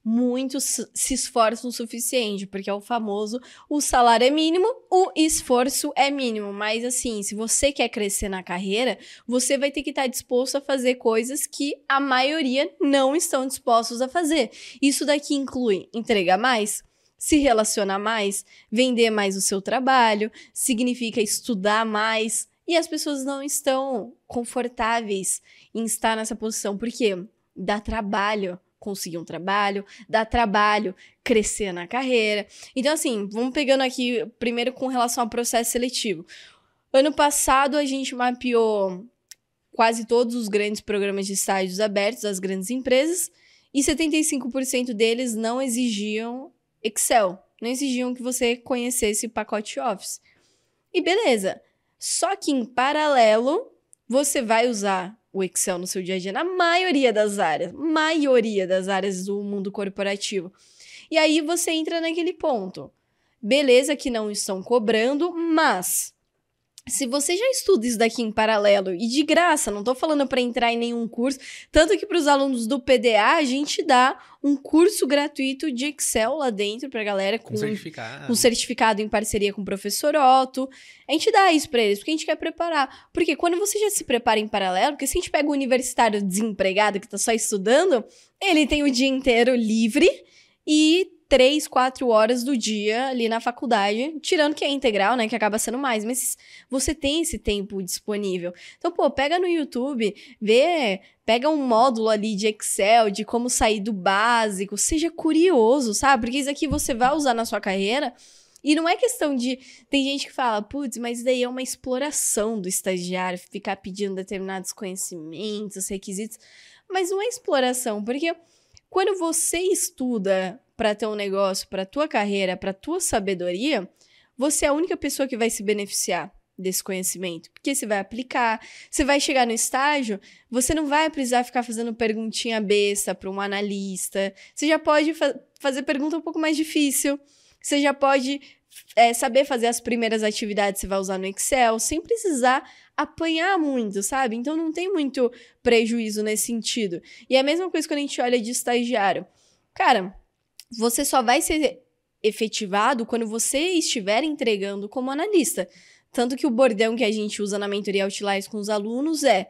muitos se esforçam o suficiente, porque é o famoso o salário é mínimo, o esforço é mínimo. Mas assim, se você quer crescer na carreira, você vai ter que estar disposto a fazer coisas que a maioria não estão dispostos a fazer. Isso daqui inclui entregar mais, se relacionar mais, vender mais o seu trabalho, significa estudar mais. E as pessoas não estão confortáveis em estar nessa posição, porque dá trabalho conseguir um trabalho, dá trabalho, crescer na carreira. Então, assim, vamos pegando aqui primeiro com relação ao processo seletivo. Ano passado, a gente mapeou quase todos os grandes programas de estágios abertos das grandes empresas e 75% deles não exigiam Excel, não exigiam que você conhecesse o pacote Office. E beleza. Só que em paralelo, você vai usar o Excel no seu dia a dia, na maioria das áreas, maioria das áreas do mundo corporativo. E aí você entra naquele ponto. Beleza que não estão cobrando, mas se você já estuda isso daqui em paralelo e de graça, não estou falando para entrar em nenhum curso, tanto que para os alunos do PDA a gente dá um curso gratuito de Excel lá dentro para galera com, com certificado. um certificado em parceria com o professor Otto. A gente dá isso para eles porque a gente quer preparar. Porque quando você já se prepara em paralelo, porque se a gente pega o universitário desempregado que está só estudando, ele tem o dia inteiro livre e três, quatro horas do dia ali na faculdade, tirando que é integral, né, que acaba sendo mais, mas você tem esse tempo disponível. Então, pô, pega no YouTube, vê, pega um módulo ali de Excel, de como sair do básico, seja curioso, sabe? Porque isso aqui você vai usar na sua carreira. E não é questão de. Tem gente que fala, putz, mas daí é uma exploração do estagiário, ficar pedindo determinados conhecimentos, requisitos. Mas não é exploração, porque quando você estuda para ter um negócio, para tua carreira, para tua sabedoria, você é a única pessoa que vai se beneficiar desse conhecimento, porque você vai aplicar, você vai chegar no estágio, você não vai precisar ficar fazendo perguntinha besta para um analista, você já pode fa fazer pergunta um pouco mais difícil, você já pode é, saber fazer as primeiras atividades que você vai usar no Excel, sem precisar apanhar muito, sabe? Então não tem muito prejuízo nesse sentido. E é a mesma coisa quando a gente olha de estagiário. Cara, você só vai ser efetivado quando você estiver entregando como analista. Tanto que o bordão que a gente usa na mentoria Outliers com os alunos é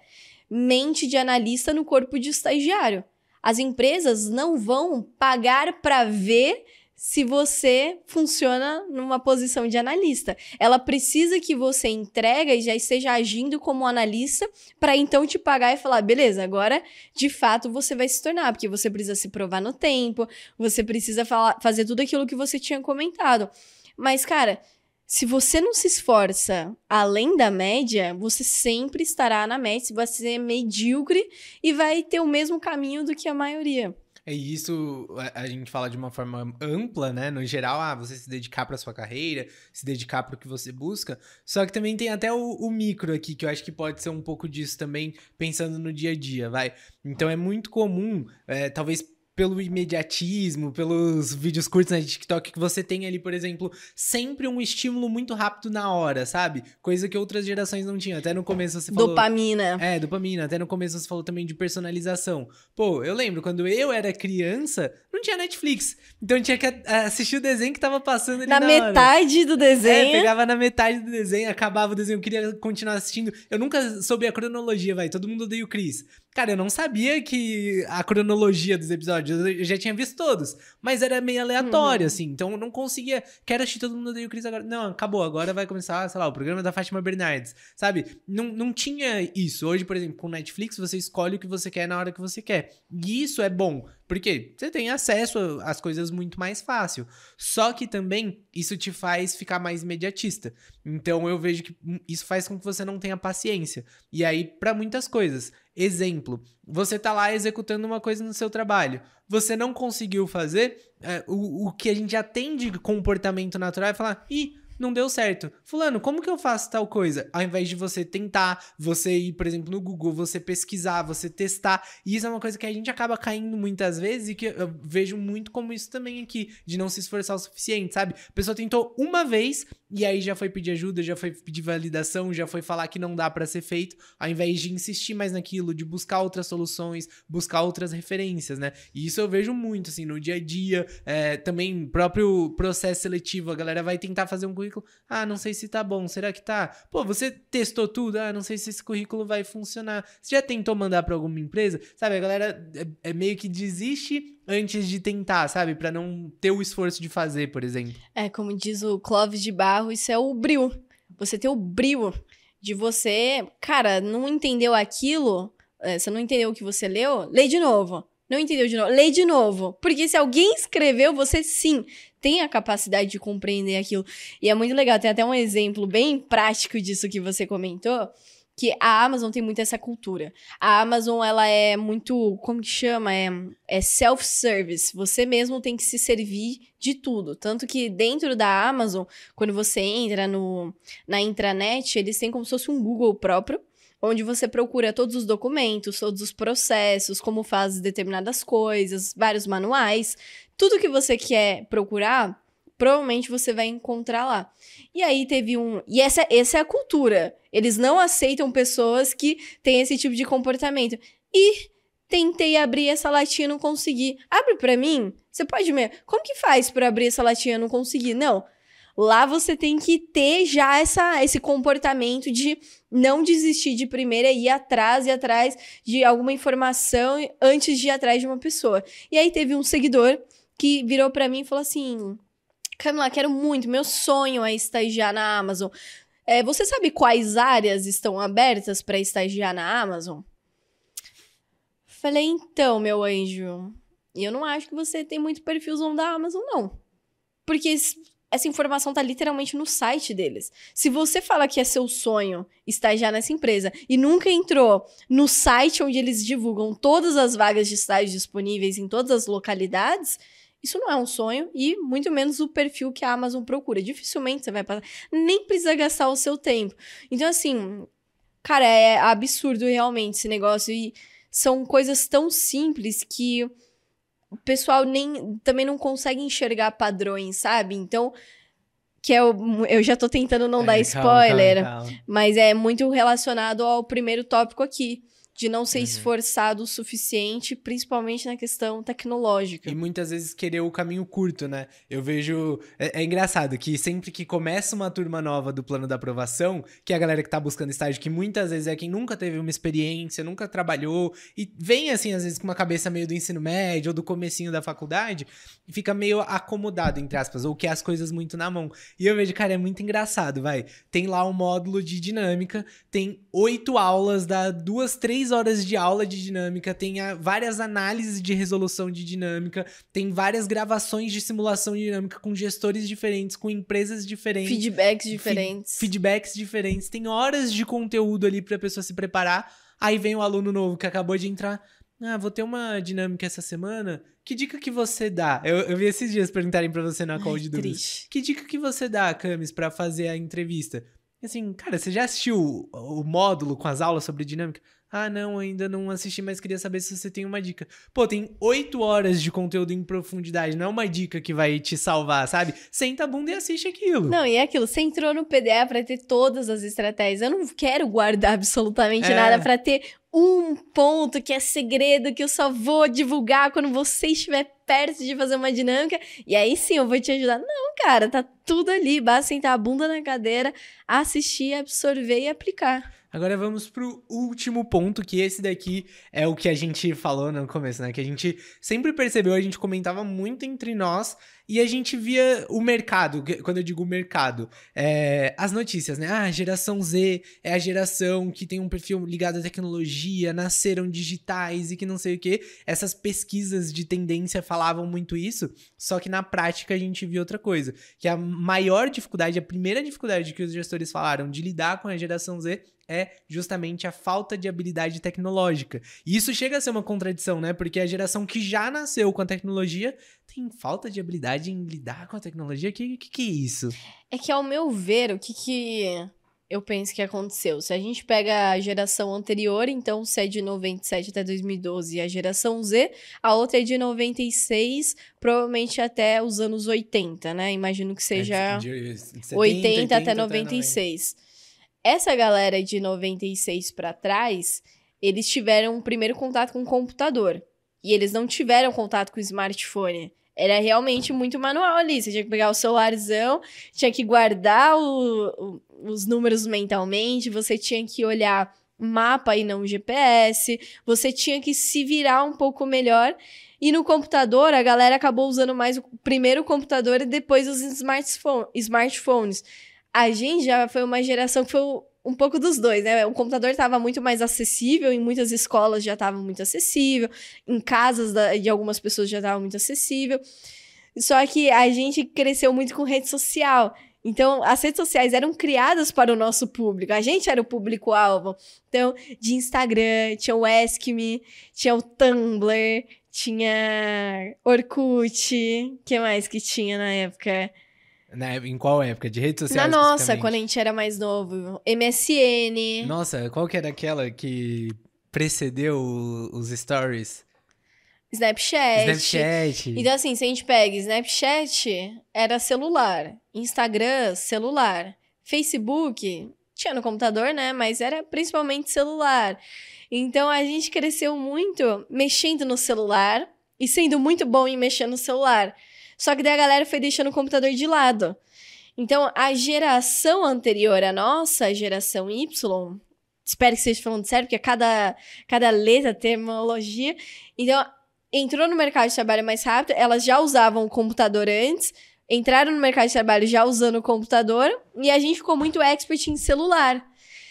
mente de analista no corpo de estagiário. As empresas não vão pagar para ver se você funciona numa posição de analista. Ela precisa que você entrega e já esteja agindo como analista para então te pagar e falar, beleza, agora de fato você vai se tornar, porque você precisa se provar no tempo, você precisa falar, fazer tudo aquilo que você tinha comentado. Mas, cara, se você não se esforça além da média, você sempre estará na média, você ser medíocre e vai ter o mesmo caminho do que a maioria. É isso, a, a, gente fala de uma forma ampla, né? No geral, ah, você se dedicar para sua carreira, se dedicar para o que você busca. Só que também tem até o, o, micro aqui, que eu acho que pode ser um pouco disso também, pensando no dia a dia, vai. Então é muito comum, é, talvez pelo imediatismo, pelos vídeos curtos na TikTok, que você tem ali, por exemplo, sempre um estímulo muito rápido na hora, sabe? Coisa que outras gerações não tinham. Até no começo você falou. Dopamina. É, dopamina. Até no começo você falou também de personalização. Pô, eu lembro, quando eu era criança, não tinha Netflix. Então eu tinha que assistir o desenho que tava passando ali na, na metade hora. do desenho. É, pegava na metade do desenho, acabava o desenho, eu queria continuar assistindo. Eu nunca soube a cronologia, vai. Todo mundo odeia o Chris. Cara, eu não sabia que a cronologia dos episódios, eu já tinha visto todos, mas era meio aleatório, uhum. assim, então eu não conseguia, quero assistir todo mundo odeia o Chris agora. Não, acabou, agora vai começar, sei lá, o programa da Fátima Bernardes, sabe? Não, não tinha isso. Hoje, por exemplo, com Netflix, você escolhe o que você quer na hora que você quer. E isso é bom, porque você tem acesso às coisas muito mais fácil. Só que também isso te faz ficar mais imediatista. Então eu vejo que isso faz com que você não tenha paciência. E aí, para muitas coisas. Exemplo, você tá lá executando uma coisa no seu trabalho. Você não conseguiu fazer, é, o, o que a gente já tem de comportamento natural é falar, ih, não deu certo. Fulano, como que eu faço tal coisa? Ao invés de você tentar, você ir, por exemplo, no Google, você pesquisar, você testar. E isso é uma coisa que a gente acaba caindo muitas vezes e que eu vejo muito como isso também aqui, de não se esforçar o suficiente, sabe? A pessoa tentou uma vez e aí já foi pedir ajuda, já foi pedir validação, já foi falar que não dá para ser feito, ao invés de insistir mais naquilo, de buscar outras soluções, buscar outras referências, né? E isso eu vejo muito, assim, no dia a dia, é, também próprio processo seletivo, a galera vai tentar fazer um currículo, ah, não sei se tá bom, será que tá? Pô, você testou tudo? Ah, não sei se esse currículo vai funcionar. Você já tentou mandar para alguma empresa? Sabe, a galera é, é meio que desiste antes de tentar, sabe? Para não ter o esforço de fazer, por exemplo. É, como diz o Clóvis de Barro, isso é o brio. Você ter o brio de você, cara, não entendeu aquilo, é, você não entendeu o que você leu, lê de novo. Não entendeu de novo? Lê de novo. Porque se alguém escreveu, você sim tem a capacidade de compreender aquilo. E é muito legal. Tem até um exemplo bem prático disso que você comentou que a Amazon tem muito essa cultura. A Amazon, ela é muito, como que chama? É, é self-service. Você mesmo tem que se servir de tudo. Tanto que dentro da Amazon, quando você entra no, na intranet, eles têm como se fosse um Google próprio, onde você procura todos os documentos, todos os processos, como faz determinadas coisas, vários manuais. Tudo que você quer procurar, provavelmente você vai encontrar lá. E aí teve um. E essa, essa é a cultura. Eles não aceitam pessoas que têm esse tipo de comportamento. E tentei abrir essa latinha não consegui. Abre para mim? Você pode me. Como que faz para abrir essa latinha não conseguir? Não. Lá você tem que ter já essa, esse comportamento de não desistir de primeira e ir atrás e atrás de alguma informação antes de ir atrás de uma pessoa. E aí teve um seguidor que virou para mim e falou assim: Camila, quero muito, meu sonho é estagiar na Amazon. É, você sabe quais áreas estão abertas para estagiar na Amazon? Falei, então, meu anjo, eu não acho que você tem muito perfilzão da Amazon, não. Porque essa informação tá literalmente no site deles. Se você fala que é seu sonho estagiar nessa empresa e nunca entrou no site onde eles divulgam todas as vagas de estágio disponíveis em todas as localidades, isso não é um sonho e muito menos o perfil que a Amazon procura. Dificilmente você vai passar, nem precisa gastar o seu tempo. Então, assim, cara, é absurdo realmente esse negócio. E são coisas tão simples que o pessoal nem também não consegue enxergar padrões, sabe? Então, que é o, eu já tô tentando não é, dar spoiler, calma, calma. mas é muito relacionado ao primeiro tópico aqui de não ser uhum. esforçado o suficiente, principalmente na questão tecnológica. E muitas vezes querer o caminho curto, né? Eu vejo. É, é, engraçado que sempre que começa uma turma nova do plano da aprovação, que é a galera que tá buscando estágio, que muitas vezes é quem nunca teve uma experiência, nunca trabalhou, e vem assim, às vezes, com uma cabeça meio do ensino médio ou do comecinho da faculdade, e fica meio acomodado, entre aspas, ou quer as coisas muito na mão. E eu vejo, cara, é muito engraçado, vai. Tem lá um módulo de dinâmica, tem oito aulas, dá duas, três três horas de aula de dinâmica, tem a, várias análises de resolução de dinâmica, tem várias gravações de simulação de dinâmica com gestores diferentes, com empresas diferentes. Feedbacks diferentes. feedbacks diferentes. Tem horas de conteúdo ali pra pessoa se preparar. Aí vem o aluno novo que acabou de entrar. Ah, vou ter uma dinâmica essa semana. Que dica que você dá? Eu, eu vi esses dias perguntarem para você na call de dúvidas. Que dica que você dá, Camis, para fazer a entrevista? assim, cara, você já assistiu o, o módulo com as aulas sobre dinâmica? Ah, não, ainda não assisti, mas queria saber se você tem uma dica. Pô, tem oito horas de conteúdo em profundidade, não é uma dica que vai te salvar, sabe? Senta a bunda e assiste aquilo. Não, e é aquilo, você entrou no PDA para ter todas as estratégias. Eu não quero guardar absolutamente é. nada para ter um ponto que é segredo que eu só vou divulgar quando você estiver perto de fazer uma dinâmica e aí sim eu vou te ajudar. Não, cara, tá tudo ali, basta sentar a bunda na cadeira, assistir, absorver e aplicar. Agora vamos pro último ponto, que esse daqui é o que a gente falou no começo, né? Que a gente sempre percebeu, a gente comentava muito entre nós e a gente via o mercado, quando eu digo mercado, é, as notícias, né? Ah, a geração Z é a geração que tem um perfil ligado à tecnologia, nasceram digitais e que não sei o quê. Essas pesquisas de tendência falavam muito isso, só que na prática a gente viu outra coisa, que a maior dificuldade, a primeira dificuldade que os gestores falaram de lidar com a geração Z é justamente a falta de habilidade tecnológica. E isso chega a ser uma contradição, né? Porque a geração que já nasceu com a tecnologia tem falta de habilidade em lidar com a tecnologia. O que, que, que é isso? É que, ao meu ver, o que, que eu penso que aconteceu? Se a gente pega a geração anterior, então se é de 97 até 2012 a geração Z, a outra é de 96, provavelmente até os anos 80, né? Imagino que seja É, de 70, 80, até 90. 96. Essa galera de 96 pra trás, eles tiveram o primeiro contato com o computador. E eles não tiveram contato com o smartphone. Era realmente muito manual ali. Você tinha que pegar o celularzão, tinha que guardar o- o- os números mentalmente, você tinha que olhar mapa e não GPS, você tinha que se virar um pouco melhor. E no computador, a galera acabou usando mais o primeiro computador e depois os smartphone, smartphones. A gente já foi uma geração que foi um pouco dos dois, né? O computador estava muito mais acessível, em muitas escolas já estava muito acessível, em casas da- de algumas pessoas já estava muito acessível. Só que a gente cresceu muito com rede social. Então, as redes sociais eram criadas para o nosso público. A gente era o público-alvo. Então, de Instagram, tinha o Ask Me, tinha o Tumblr, tinha Orkut. que mais que tinha na época? Na- em qual época? De rede social? na nossa, quando a gente era mais novo. MSN. Nossa, qual que era aquela que precedeu os stories? Snapchat. Snapchat. Então, assim, se a gente pega Snapchat, era celular. Instagram, celular. Facebook, tinha no computador, né? Mas era principalmente celular. Então, a gente cresceu muito mexendo no celular e sendo muito bom em mexer no celular. Só que daí a galera foi deixando o computador de lado. Então, a geração anterior à nossa, a geração Y, espero que esteja falando sério, porque cada, cada letra, terminologia. Então, entrou no mercado de trabalho mais rápido, elas já usavam o computador antes, entraram no mercado de trabalho já usando o computador, e a gente ficou muito expert em celular.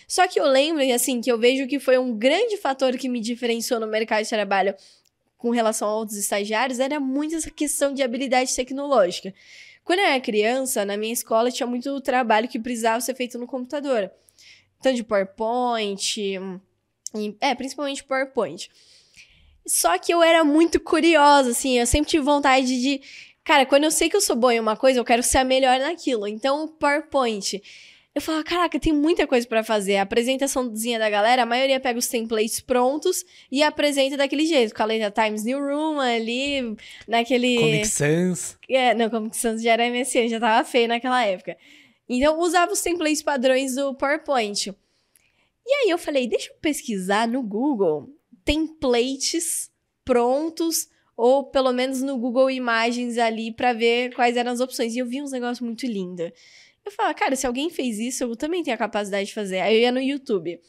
Só que eu lembro, assim, que eu vejo que foi um grande fator que me diferenciou no mercado de trabalho com relação a outros estagiários, era muito essa questão de habilidade tecnológica. Quando eu era criança, na minha escola tinha muito trabalho que precisava ser feito no computador. Tanto de PowerPoint, e- é, principalmente PowerPoint. Só que eu era muito curiosa, assim, eu sempre tive vontade de. Cara, quando eu sei que eu sou boa em uma coisa, eu quero ser a melhor naquilo. Então, o PowerPoint. Eu falava, caraca, tem muita coisa pra fazer. A apresentaçãozinha da galera, a maioria pega os templates prontos e apresenta daquele jeito, com a letra Times New Room ali, naquele. Comic Sans. É, não, Comic Sans já era MSN, já tava feio naquela época. Então, usava os templates padrões do PowerPoint. E aí eu falei, deixa eu pesquisar no Google templates prontos, ou pelo menos no Google Imagens ali, pra ver quais eram as opções. E eu vi uns negócios muito lindos. Eu falava, cara, se alguém fez isso, eu também tenho a capacidade de fazer. Aí eu ia no YouTube.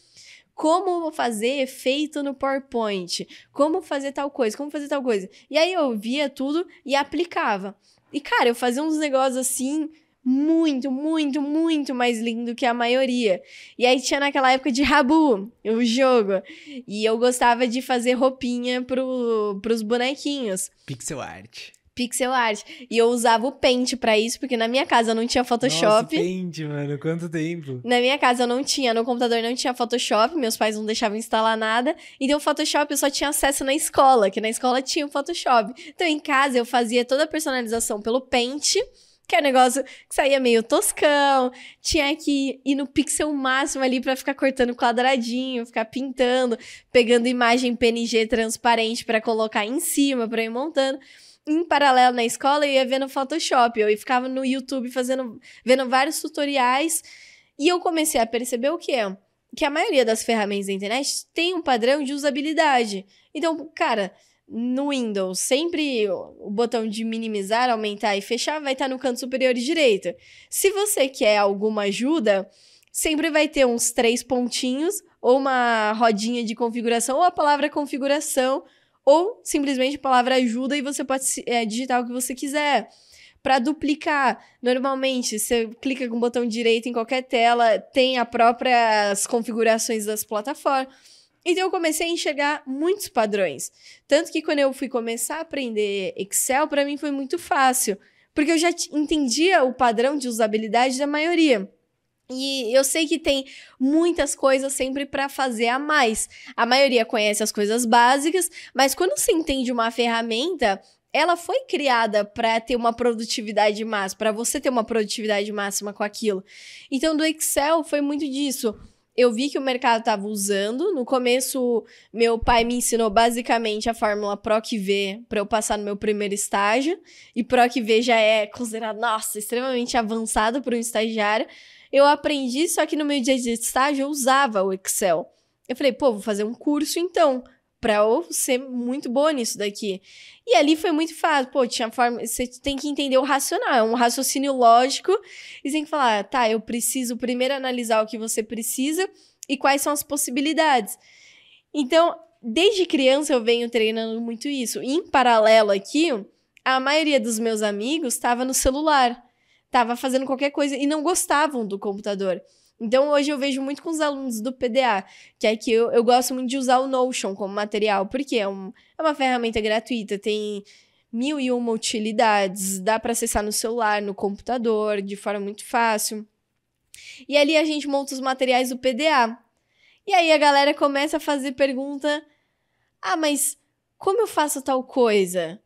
Como fazer efeito no PowerPoint? Como fazer tal coisa? Como fazer tal coisa? E aí eu via tudo e aplicava. E, cara, eu fazia uns negócios assim, muito, muito, muito mais lindo que a maioria. E aí tinha naquela época de Rabu, o jogo. E eu gostava de fazer roupinha pro, pros bonequinhos. Pixel art. Pixel art. E eu usava o Paint pra isso, porque na minha casa não tinha Photoshop. Nossa, Paint, mano. Quanto tempo. Na minha casa eu não tinha, no computador não tinha Photoshop, meus pais não deixavam instalar nada. Então o Photoshop eu só tinha acesso na escola, que na escola tinha o Photoshop. Então em casa eu fazia toda a personalização pelo Paint, que é um negócio que saía meio toscão. Tinha que ir no pixel máximo ali pra ficar cortando quadradinho, ficar pintando, pegando imagem PNG transparente pra colocar em cima, pra ir montando. Em paralelo na escola, eu ia vendo Photoshop, eu ficava no YouTube fazendo, vendo vários tutoriais e eu comecei a perceber o que é? Que a maioria das ferramentas da internet tem um padrão de usabilidade. Então, cara, no Windows, sempre o botão de minimizar, aumentar e fechar vai estar no canto superior direito. Se você quer alguma ajuda, sempre vai ter uns três pontinhos, ou uma rodinha de configuração, ou a palavra configuração, ou simplesmente a palavra ajuda e você pode é, digitar o que você quiser para duplicar. Normalmente, você clica com o botão direito em qualquer tela, tem as próprias configurações das plataformas. Então eu comecei a enxergar muitos padrões. Tanto que quando eu fui começar a aprender Excel, para mim foi muito fácil, porque eu já entendia o padrão de usabilidade da maioria. E eu sei que tem muitas coisas sempre para fazer a mais. A maioria conhece as coisas básicas, mas quando você entende uma ferramenta, ela foi criada para ter uma produtividade máxima, para você ter uma produtividade máxima com aquilo. Então, do Excel foi muito disso. Eu vi que o mercado estava usando. No começo, meu pai me ensinou basicamente a fórmula PROC-V para eu passar no meu primeiro estágio. E PROC-V já é considerado, nossa, extremamente avançado para um estagiário. Eu aprendi, só que no meu dia de estágio eu usava o Excel. Eu falei, pô, vou fazer um curso então pra eu ser muito boa nisso daqui. E ali foi muito fácil. Pô, tinha forma. Você tem que entender o racional, é um raciocínio lógico. E você tem que falar, tá, eu preciso primeiro analisar o que você precisa e quais são as possibilidades. Então, desde criança eu venho treinando muito isso. Em paralelo aqui, a maioria dos meus amigos estava no celular, estava fazendo qualquer coisa e não gostavam do computador. Então, hoje eu vejo muito com os alunos do PDA, que é que eu, eu gosto muito de usar o Notion como material, porque é, um, é uma ferramenta gratuita, tem mil e uma utilidades, dá para acessar no celular, no computador, de forma muito fácil. E ali a gente monta os materiais do PDA. E aí a galera começa a fazer pergunta: ah, mas como eu faço tal coisa?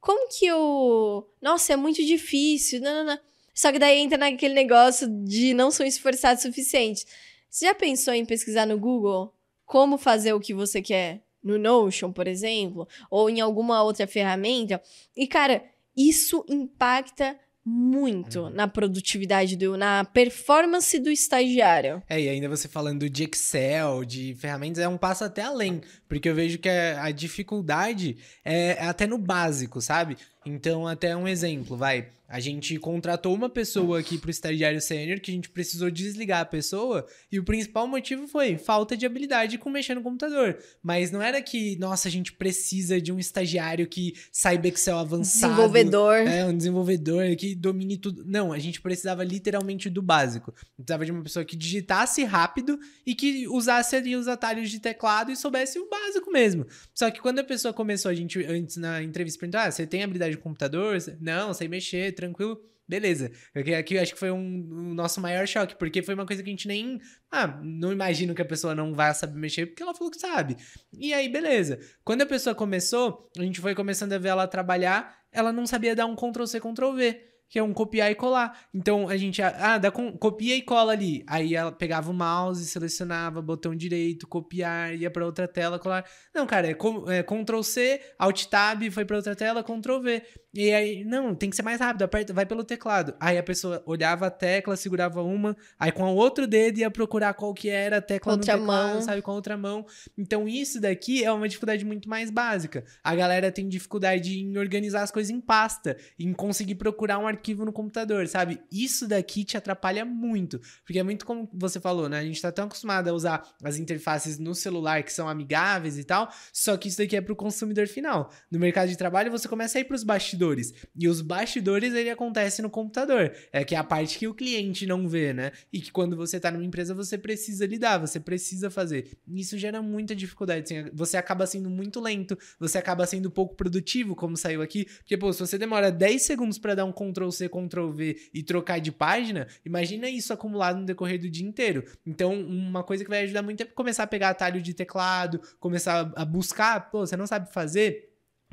Como que eu. Nossa, é muito difícil. Não, não, não. Só que daí entra naquele negócio de não são esforçados o suficiente. Você já pensou em pesquisar no Google como fazer o que você quer? No Notion, por exemplo, ou em alguma outra ferramenta. E, cara, isso impacta muito uhum. na produtividade do na performance do estagiário. É, e ainda você falando de Excel, de ferramentas, é um passo até além, porque eu vejo que a, a dificuldade é até no básico, sabe? Então, até um exemplo, vai. A gente contratou uma pessoa aqui pro estagiário sênior que a gente precisou desligar a pessoa e o principal motivo foi falta de habilidade com mexer no computador. Mas não era que, nossa, a gente precisa de um estagiário que saiba Excel avançado. Desenvolvedor. É, um desenvolvedor que domine tudo. Não, a gente precisava literalmente do básico. Precisava de uma pessoa que digitasse rápido e que usasse ali os atalhos de teclado e soubesse o básico mesmo. Só que quando a pessoa começou, a gente, antes na entrevista, perguntou: ah, você tem habilidade de computador? Não, sei mexer, tranquilo. Beleza. Porque aqui acho que foi um, o nosso maior choque, porque foi uma coisa que a gente nem. Ah, não imagino que a pessoa não vai saber mexer, porque ela falou que sabe. E aí, beleza. Quando a pessoa começou, a gente foi começando a ver ela trabalhar, ela não sabia dar um Ctrl C, Ctrl V que é um copiar e colar. Então a gente, ah, dá com, copia e cola ali. Aí ela pegava o mouse, selecionava, botão direito, copiar, ia para outra tela, colar. Não, cara, é, com, é Ctrl C, Alt Tab, foi para outra tela, Ctrl V. E aí, não, tem que ser mais rápido, aperta, vai pelo teclado. Aí a pessoa olhava a tecla, segurava uma, aí com o outro dedo ia procurar qual que era a tecla outra no teclado, mão. sabe, com a outra mão. Então isso daqui é uma dificuldade muito mais básica. A galera tem dificuldade em organizar as coisas em pasta, em conseguir procurar um arquivo no computador, sabe? Isso daqui te atrapalha muito, porque é muito como você falou, né? A gente tá tão acostumado a usar as interfaces no celular que são amigáveis e tal, só que isso daqui é pro consumidor final. No mercado de trabalho você começa a ir pros bastidores. E os bastidores ele acontece no computador. É que é a parte que o cliente não vê, né? E que quando você tá numa empresa você precisa lidar, você precisa fazer. Isso gera muita dificuldade. Você acaba sendo muito lento, você acaba sendo pouco produtivo, como saiu aqui. Porque, pô, se você demora 10 segundos para dar um Ctrl C, Ctrl V e trocar de página, imagina isso acumulado no decorrer do dia inteiro. Então, uma coisa que vai ajudar muito é começar a pegar atalho de teclado, começar a buscar, pô, você não sabe fazer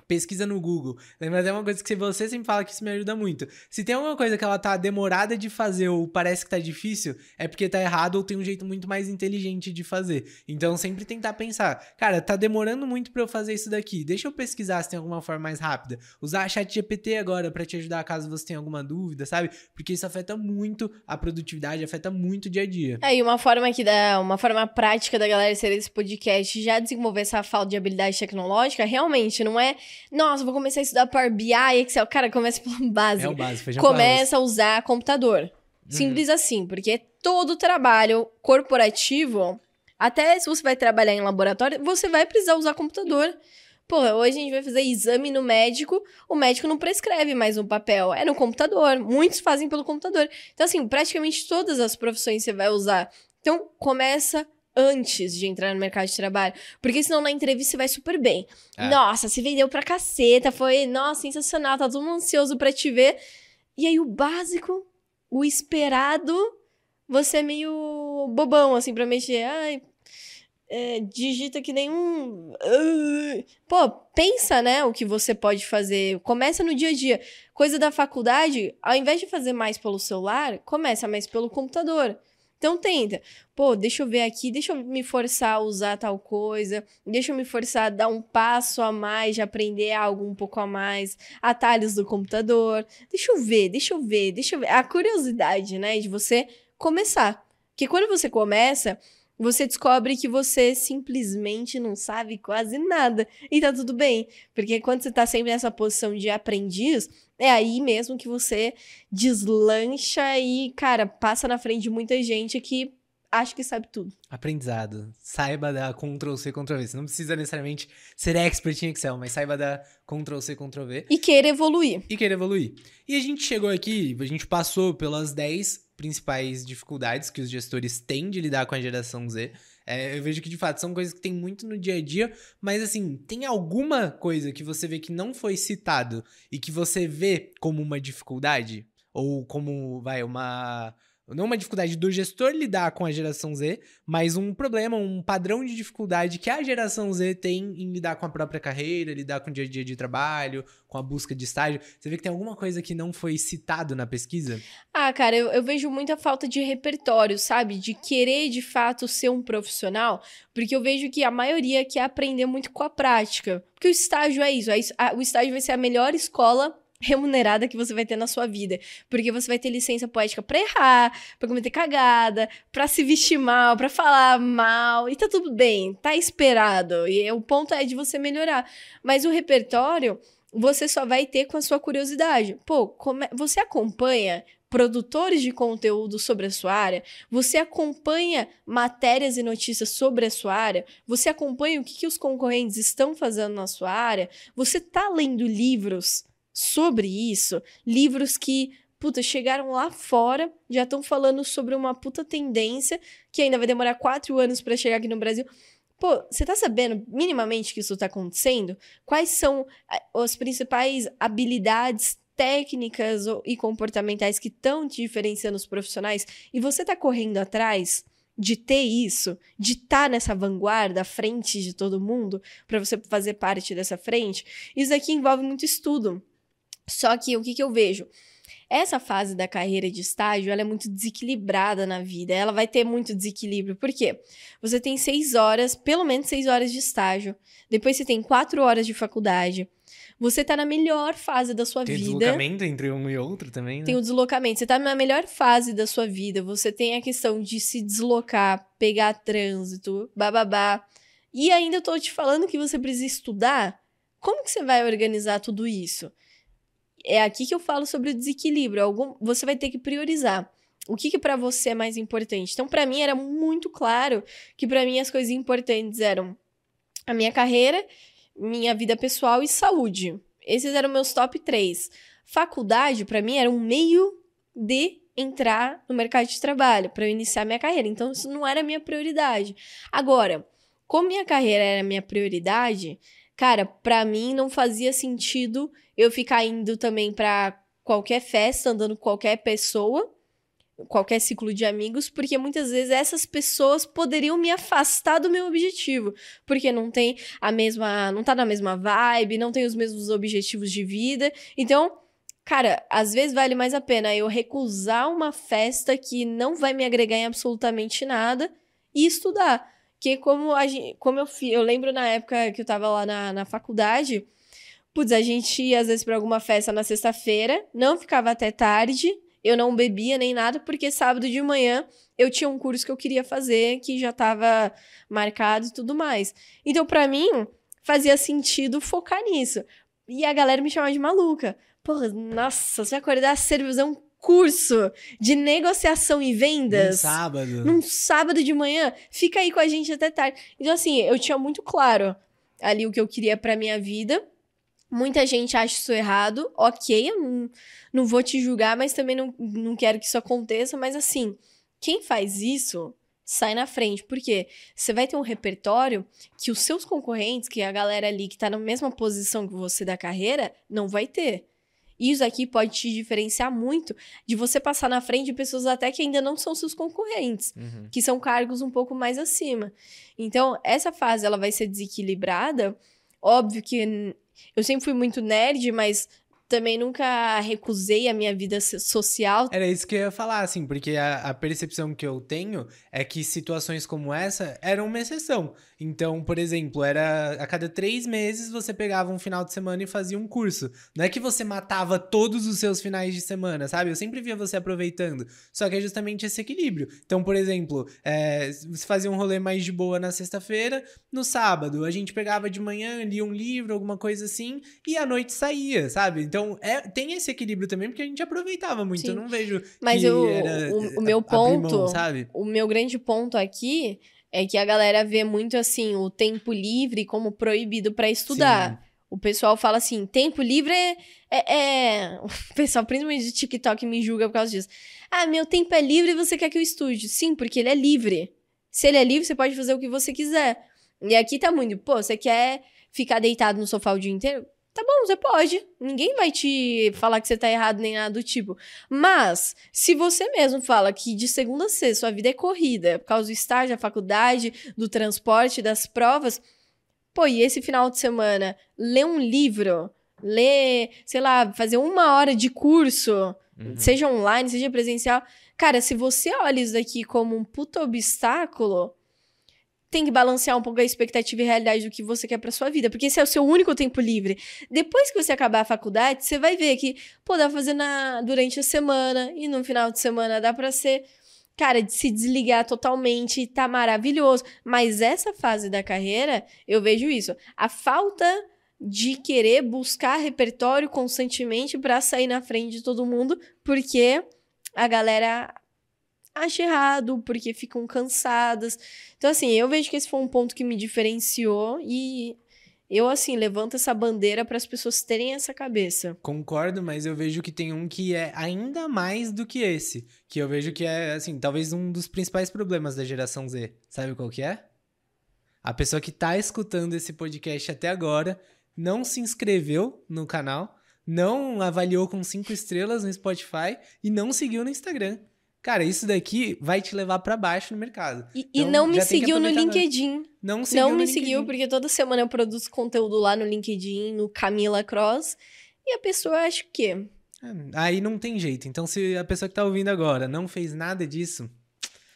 pesquisa no Google. Lembra até uma coisa que você sempre fala que isso me ajuda muito. Se tem alguma coisa que ela tá demorada de fazer ou parece que tá difícil, é porque tá errado ou tem um jeito muito mais inteligente de fazer. Então sempre tentar pensar, cara, tá demorando muito para eu fazer isso daqui. Deixa eu pesquisar se tem alguma forma mais rápida. Usar a chat GPT agora para te ajudar caso você tenha alguma dúvida, sabe? Porque isso afeta muito a produtividade, afeta muito o dia a dia. É, e uma forma que dá, uma forma prática da galera ser esse podcast já desenvolver essa falta de habilidade tecnológica, realmente não é nossa, vou começar a estudar Power BI, Excel. Cara, começa pelo básico. É o básico, feijão Começa a usar computador. Uhum. Simples assim, porque todo trabalho corporativo, até se você vai trabalhar em laboratório, você vai precisar usar computador. Porra, hoje a gente vai fazer exame no médico, o médico não prescreve mais no papel, é no computador. Muitos fazem pelo computador. Então, assim, praticamente todas as profissões você vai usar. Então, começa antes de entrar no mercado de trabalho. Porque senão na entrevista você vai super bem. É. Nossa, se vendeu pra caceta, foi, nossa, sensacional, tá todo mundo ansioso pra te ver. E aí o básico, o esperado, você é meio bobão, assim, pra mexer. Ai, é, digita que nenhum. Pô, pensa, né, o que você pode fazer. Começa no dia a dia. Coisa da faculdade, ao invés de fazer mais pelo celular, começa mais pelo computador. Então tenta. Pô, deixa eu ver aqui, deixa eu me forçar a usar tal coisa, deixa eu me forçar a dar um passo a mais, de aprender algo um pouco a mais, atalhos do computador. Deixa eu ver, deixa eu ver, deixa eu ver. A curiosidade, né, de você começar. Porque quando você começa, você descobre que você simplesmente não sabe quase nada. E tá tudo bem. Porque quando você tá sempre nessa posição de aprendiz, é aí mesmo que você deslancha e, cara, passa na frente de muita gente que acha que sabe tudo. Aprendizado. Saiba dar Ctrl C, Ctrl V. Você não precisa necessariamente ser expert em Excel, mas saiba dar Ctrl C, Ctrl V. E queira evoluir. E queira evoluir. E a gente chegou aqui, a gente passou pelas 10 principais dificuldades que os gestores têm de lidar com a geração Z. É, eu vejo que de fato são coisas que tem muito no dia a dia, mas assim, tem alguma coisa que você vê que não foi citado e que você vê como uma dificuldade? Ou como, vai, uma não uma dificuldade do gestor lidar com a geração Z, mas um problema, um padrão de dificuldade que a geração Z tem em lidar com a própria carreira, lidar com o dia a dia de trabalho, com a busca de estágio. Você vê que tem alguma coisa que não foi citado na pesquisa? Ah, cara, eu, eu vejo muita falta de repertório, sabe? De querer de fato ser um profissional, porque eu vejo que a maioria quer aprender muito com a prática. Porque o estágio é isso, é isso a, o estágio vai ser a melhor escola remunerada que você vai ter na sua vida. Porque você vai ter licença poética pra errar, pra cometer cagada, pra se vestir mal, pra falar mal, e tá tudo bem, tá esperado. E o ponto é de você melhorar. Mas o repertório você só vai ter com a sua curiosidade. Pô, é, você acompanha produtores de conteúdo sobre a sua área? Você acompanha matérias e notícias sobre a sua área? Você acompanha o que, que os concorrentes estão fazendo na sua área? Você tá lendo livros sobre isso, livros que, puta, chegaram lá fora, já estão falando sobre uma puta tendência que ainda vai demorar quatro anos para chegar aqui no Brasil. Pô, você tá sabendo minimamente que isso tá acontecendo? Quais são as principais habilidades técnicas e comportamentais que estão te diferenciando os profissionais e você tá correndo atrás de ter isso, de estar tá nessa vanguarda, à frente de todo mundo, para você fazer parte dessa frente, isso aqui envolve muito estudo. Só que o que, que eu vejo? Essa fase da carreira de estágio, ela é muito desequilibrada na vida. Ela vai ter muito desequilíbrio. Por quê? Você tem seis horas, pelo menos seis horas de estágio. Depois você tem quatro horas de faculdade. Você tá na melhor fase da sua tem vida. Tem deslocamento entre um e outro também, né? Tem o deslocamento. Você tá na melhor fase da sua vida. Você tem a questão de se deslocar, pegar trânsito, bababá. E ainda eu tô te falando que você precisa estudar. Como que você vai organizar tudo isso? É aqui que eu falo sobre o desequilíbrio. Algum, você vai ter que priorizar. O que, que para você é mais importante? Então, para mim era muito claro que para mim as coisas importantes eram a minha carreira, minha vida pessoal e saúde. Esses eram meus top três. Faculdade, para mim, era um meio de entrar no mercado de trabalho, para eu iniciar minha carreira. Então, isso não era minha prioridade. Agora, como minha carreira era minha prioridade, cara, para mim não fazia sentido eu ficar indo também para qualquer festa, andando com qualquer pessoa, qualquer ciclo de amigos, porque muitas vezes essas pessoas poderiam me afastar do meu objetivo, porque não tem a mesma, não tá na mesma vibe, não tem os mesmos objetivos de vida. Então, cara, às vezes vale mais a pena eu recusar uma festa que não vai me agregar em absolutamente nada e estudar. Que como, a gente, como eu, eu lembro na época que eu tava lá na, na faculdade, putz, a gente ia às vezes pra alguma festa na sexta-feira, não ficava até tarde, eu não bebia nem nada, porque sábado de manhã eu tinha um curso que eu queria fazer, que já tava marcado e tudo mais. Então, para mim, fazia sentido focar nisso. E a galera me chamava de maluca. Porra, nossa, você acordar cedo fazer um curso de negociação e vendas. Num sábado. Num sábado de manhã. Fica aí com a gente até tarde. Então, assim, eu tinha muito claro ali o que eu queria pra minha vida. Muita gente acha isso errado. Ok, eu não, não vou te julgar, mas também não, não quero que isso aconteça. Mas, assim, quem faz isso sai na frente. Porque você vai ter um repertório que os seus concorrentes, que é a galera ali que tá na mesma posição que você da carreira, não vai ter. Isso aqui pode te diferenciar muito de você passar na frente de pessoas até que ainda não são seus concorrentes, Uhum. que são cargos um pouco mais acima. Então, essa fase ela vai ser desequilibrada. Óbvio que eu sempre fui muito nerd, mas também nunca recusei a minha vida so- social. Era isso que eu ia falar, assim, porque a, a percepção que eu tenho é que situações como essa eram uma exceção. Então, por exemplo, era a cada três meses você pegava um final de semana e fazia um curso. Não é que você matava todos os seus finais de semana, sabe? Eu sempre via você aproveitando. Só que é justamente esse equilíbrio. Então, por exemplo, é, você fazia um rolê mais de boa na sexta-feira, no sábado a gente pegava de manhã, lia um livro, alguma coisa assim, e à noite saía, sabe? Então, é, tem esse equilíbrio também, porque a gente aproveitava muito. Sim. Eu não vejo Mas eu- o- o meu abrir mão, ponto- sabe? O meu grande ponto aqui é que a galera vê muito assim o tempo livre como proibido pra estudar. O pessoal fala assim, tempo livre é, é, é- O pessoal, principalmente de TikTok, me julga por causa disso. Ah, meu tempo é livre e você quer que eu estude. Sim, porque ele é livre. Se ele é livre, você pode fazer o que você quiser. E aqui tá muito, pô, você quer ficar deitado no sofá o dia inteiro? Tá bom, você pode. Ninguém vai te falar que você tá errado nem nada do tipo. Mas, se você mesmo fala que de segunda a sexta sua vida é corrida, por causa do estágio, da faculdade, do transporte, das provas, pô, e esse final de semana, ler um livro, ler, sei lá, fazer uma hora de curso, Uhum. seja online, seja presencial. Cara, se você olha isso daqui como um puto obstáculo, tem que balancear um pouco a expectativa e realidade do que você quer pra sua vida, porque esse é o seu único tempo livre. Depois que você acabar a faculdade, você vai ver que, pô, dá pra fazer na, durante a semana e no final de semana dá pra ser, cara, de se desligar totalmente, tá maravilhoso. Mas essa fase da carreira, eu vejo isso. A falta de querer buscar repertório constantemente pra sair na frente de todo mundo, porque a galera acha errado, porque ficam cansadas. Então, assim, eu vejo que esse foi um ponto que me diferenciou e eu, assim, levanto essa bandeira para as pessoas terem essa cabeça. Concordo, mas eu vejo que tem um que é ainda mais do que esse. Que eu vejo que é, assim, talvez um dos principais problemas da geração Z. Sabe qual que é? A pessoa que tá escutando esse podcast até agora não se inscreveu no canal, não avaliou com cinco estrelas no Spotify e não seguiu no Instagram. Cara, isso daqui vai te levar pra baixo no mercado. E, e Então, não me que seguiu no. LinkedIn. Não seguiu Não me LinkedIn. seguiu, porque toda semana eu produzo conteúdo lá no LinkedIn, no Camila Cross. E a pessoa acha o quê? Aí não tem jeito. Então, se a pessoa que tá ouvindo agora não fez nada disso,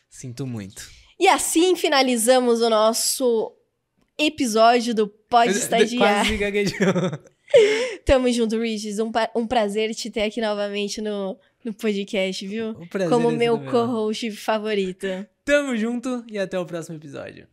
sinto muito. E assim finalizamos o nosso episódio do Pode Estagiar. Quase gaguejou. Tamo junto, Riches. Um, pa- um prazer te ter aqui novamente no, no podcast, viu? Como é meu. co-host favorito. Tamo junto e até o próximo episódio.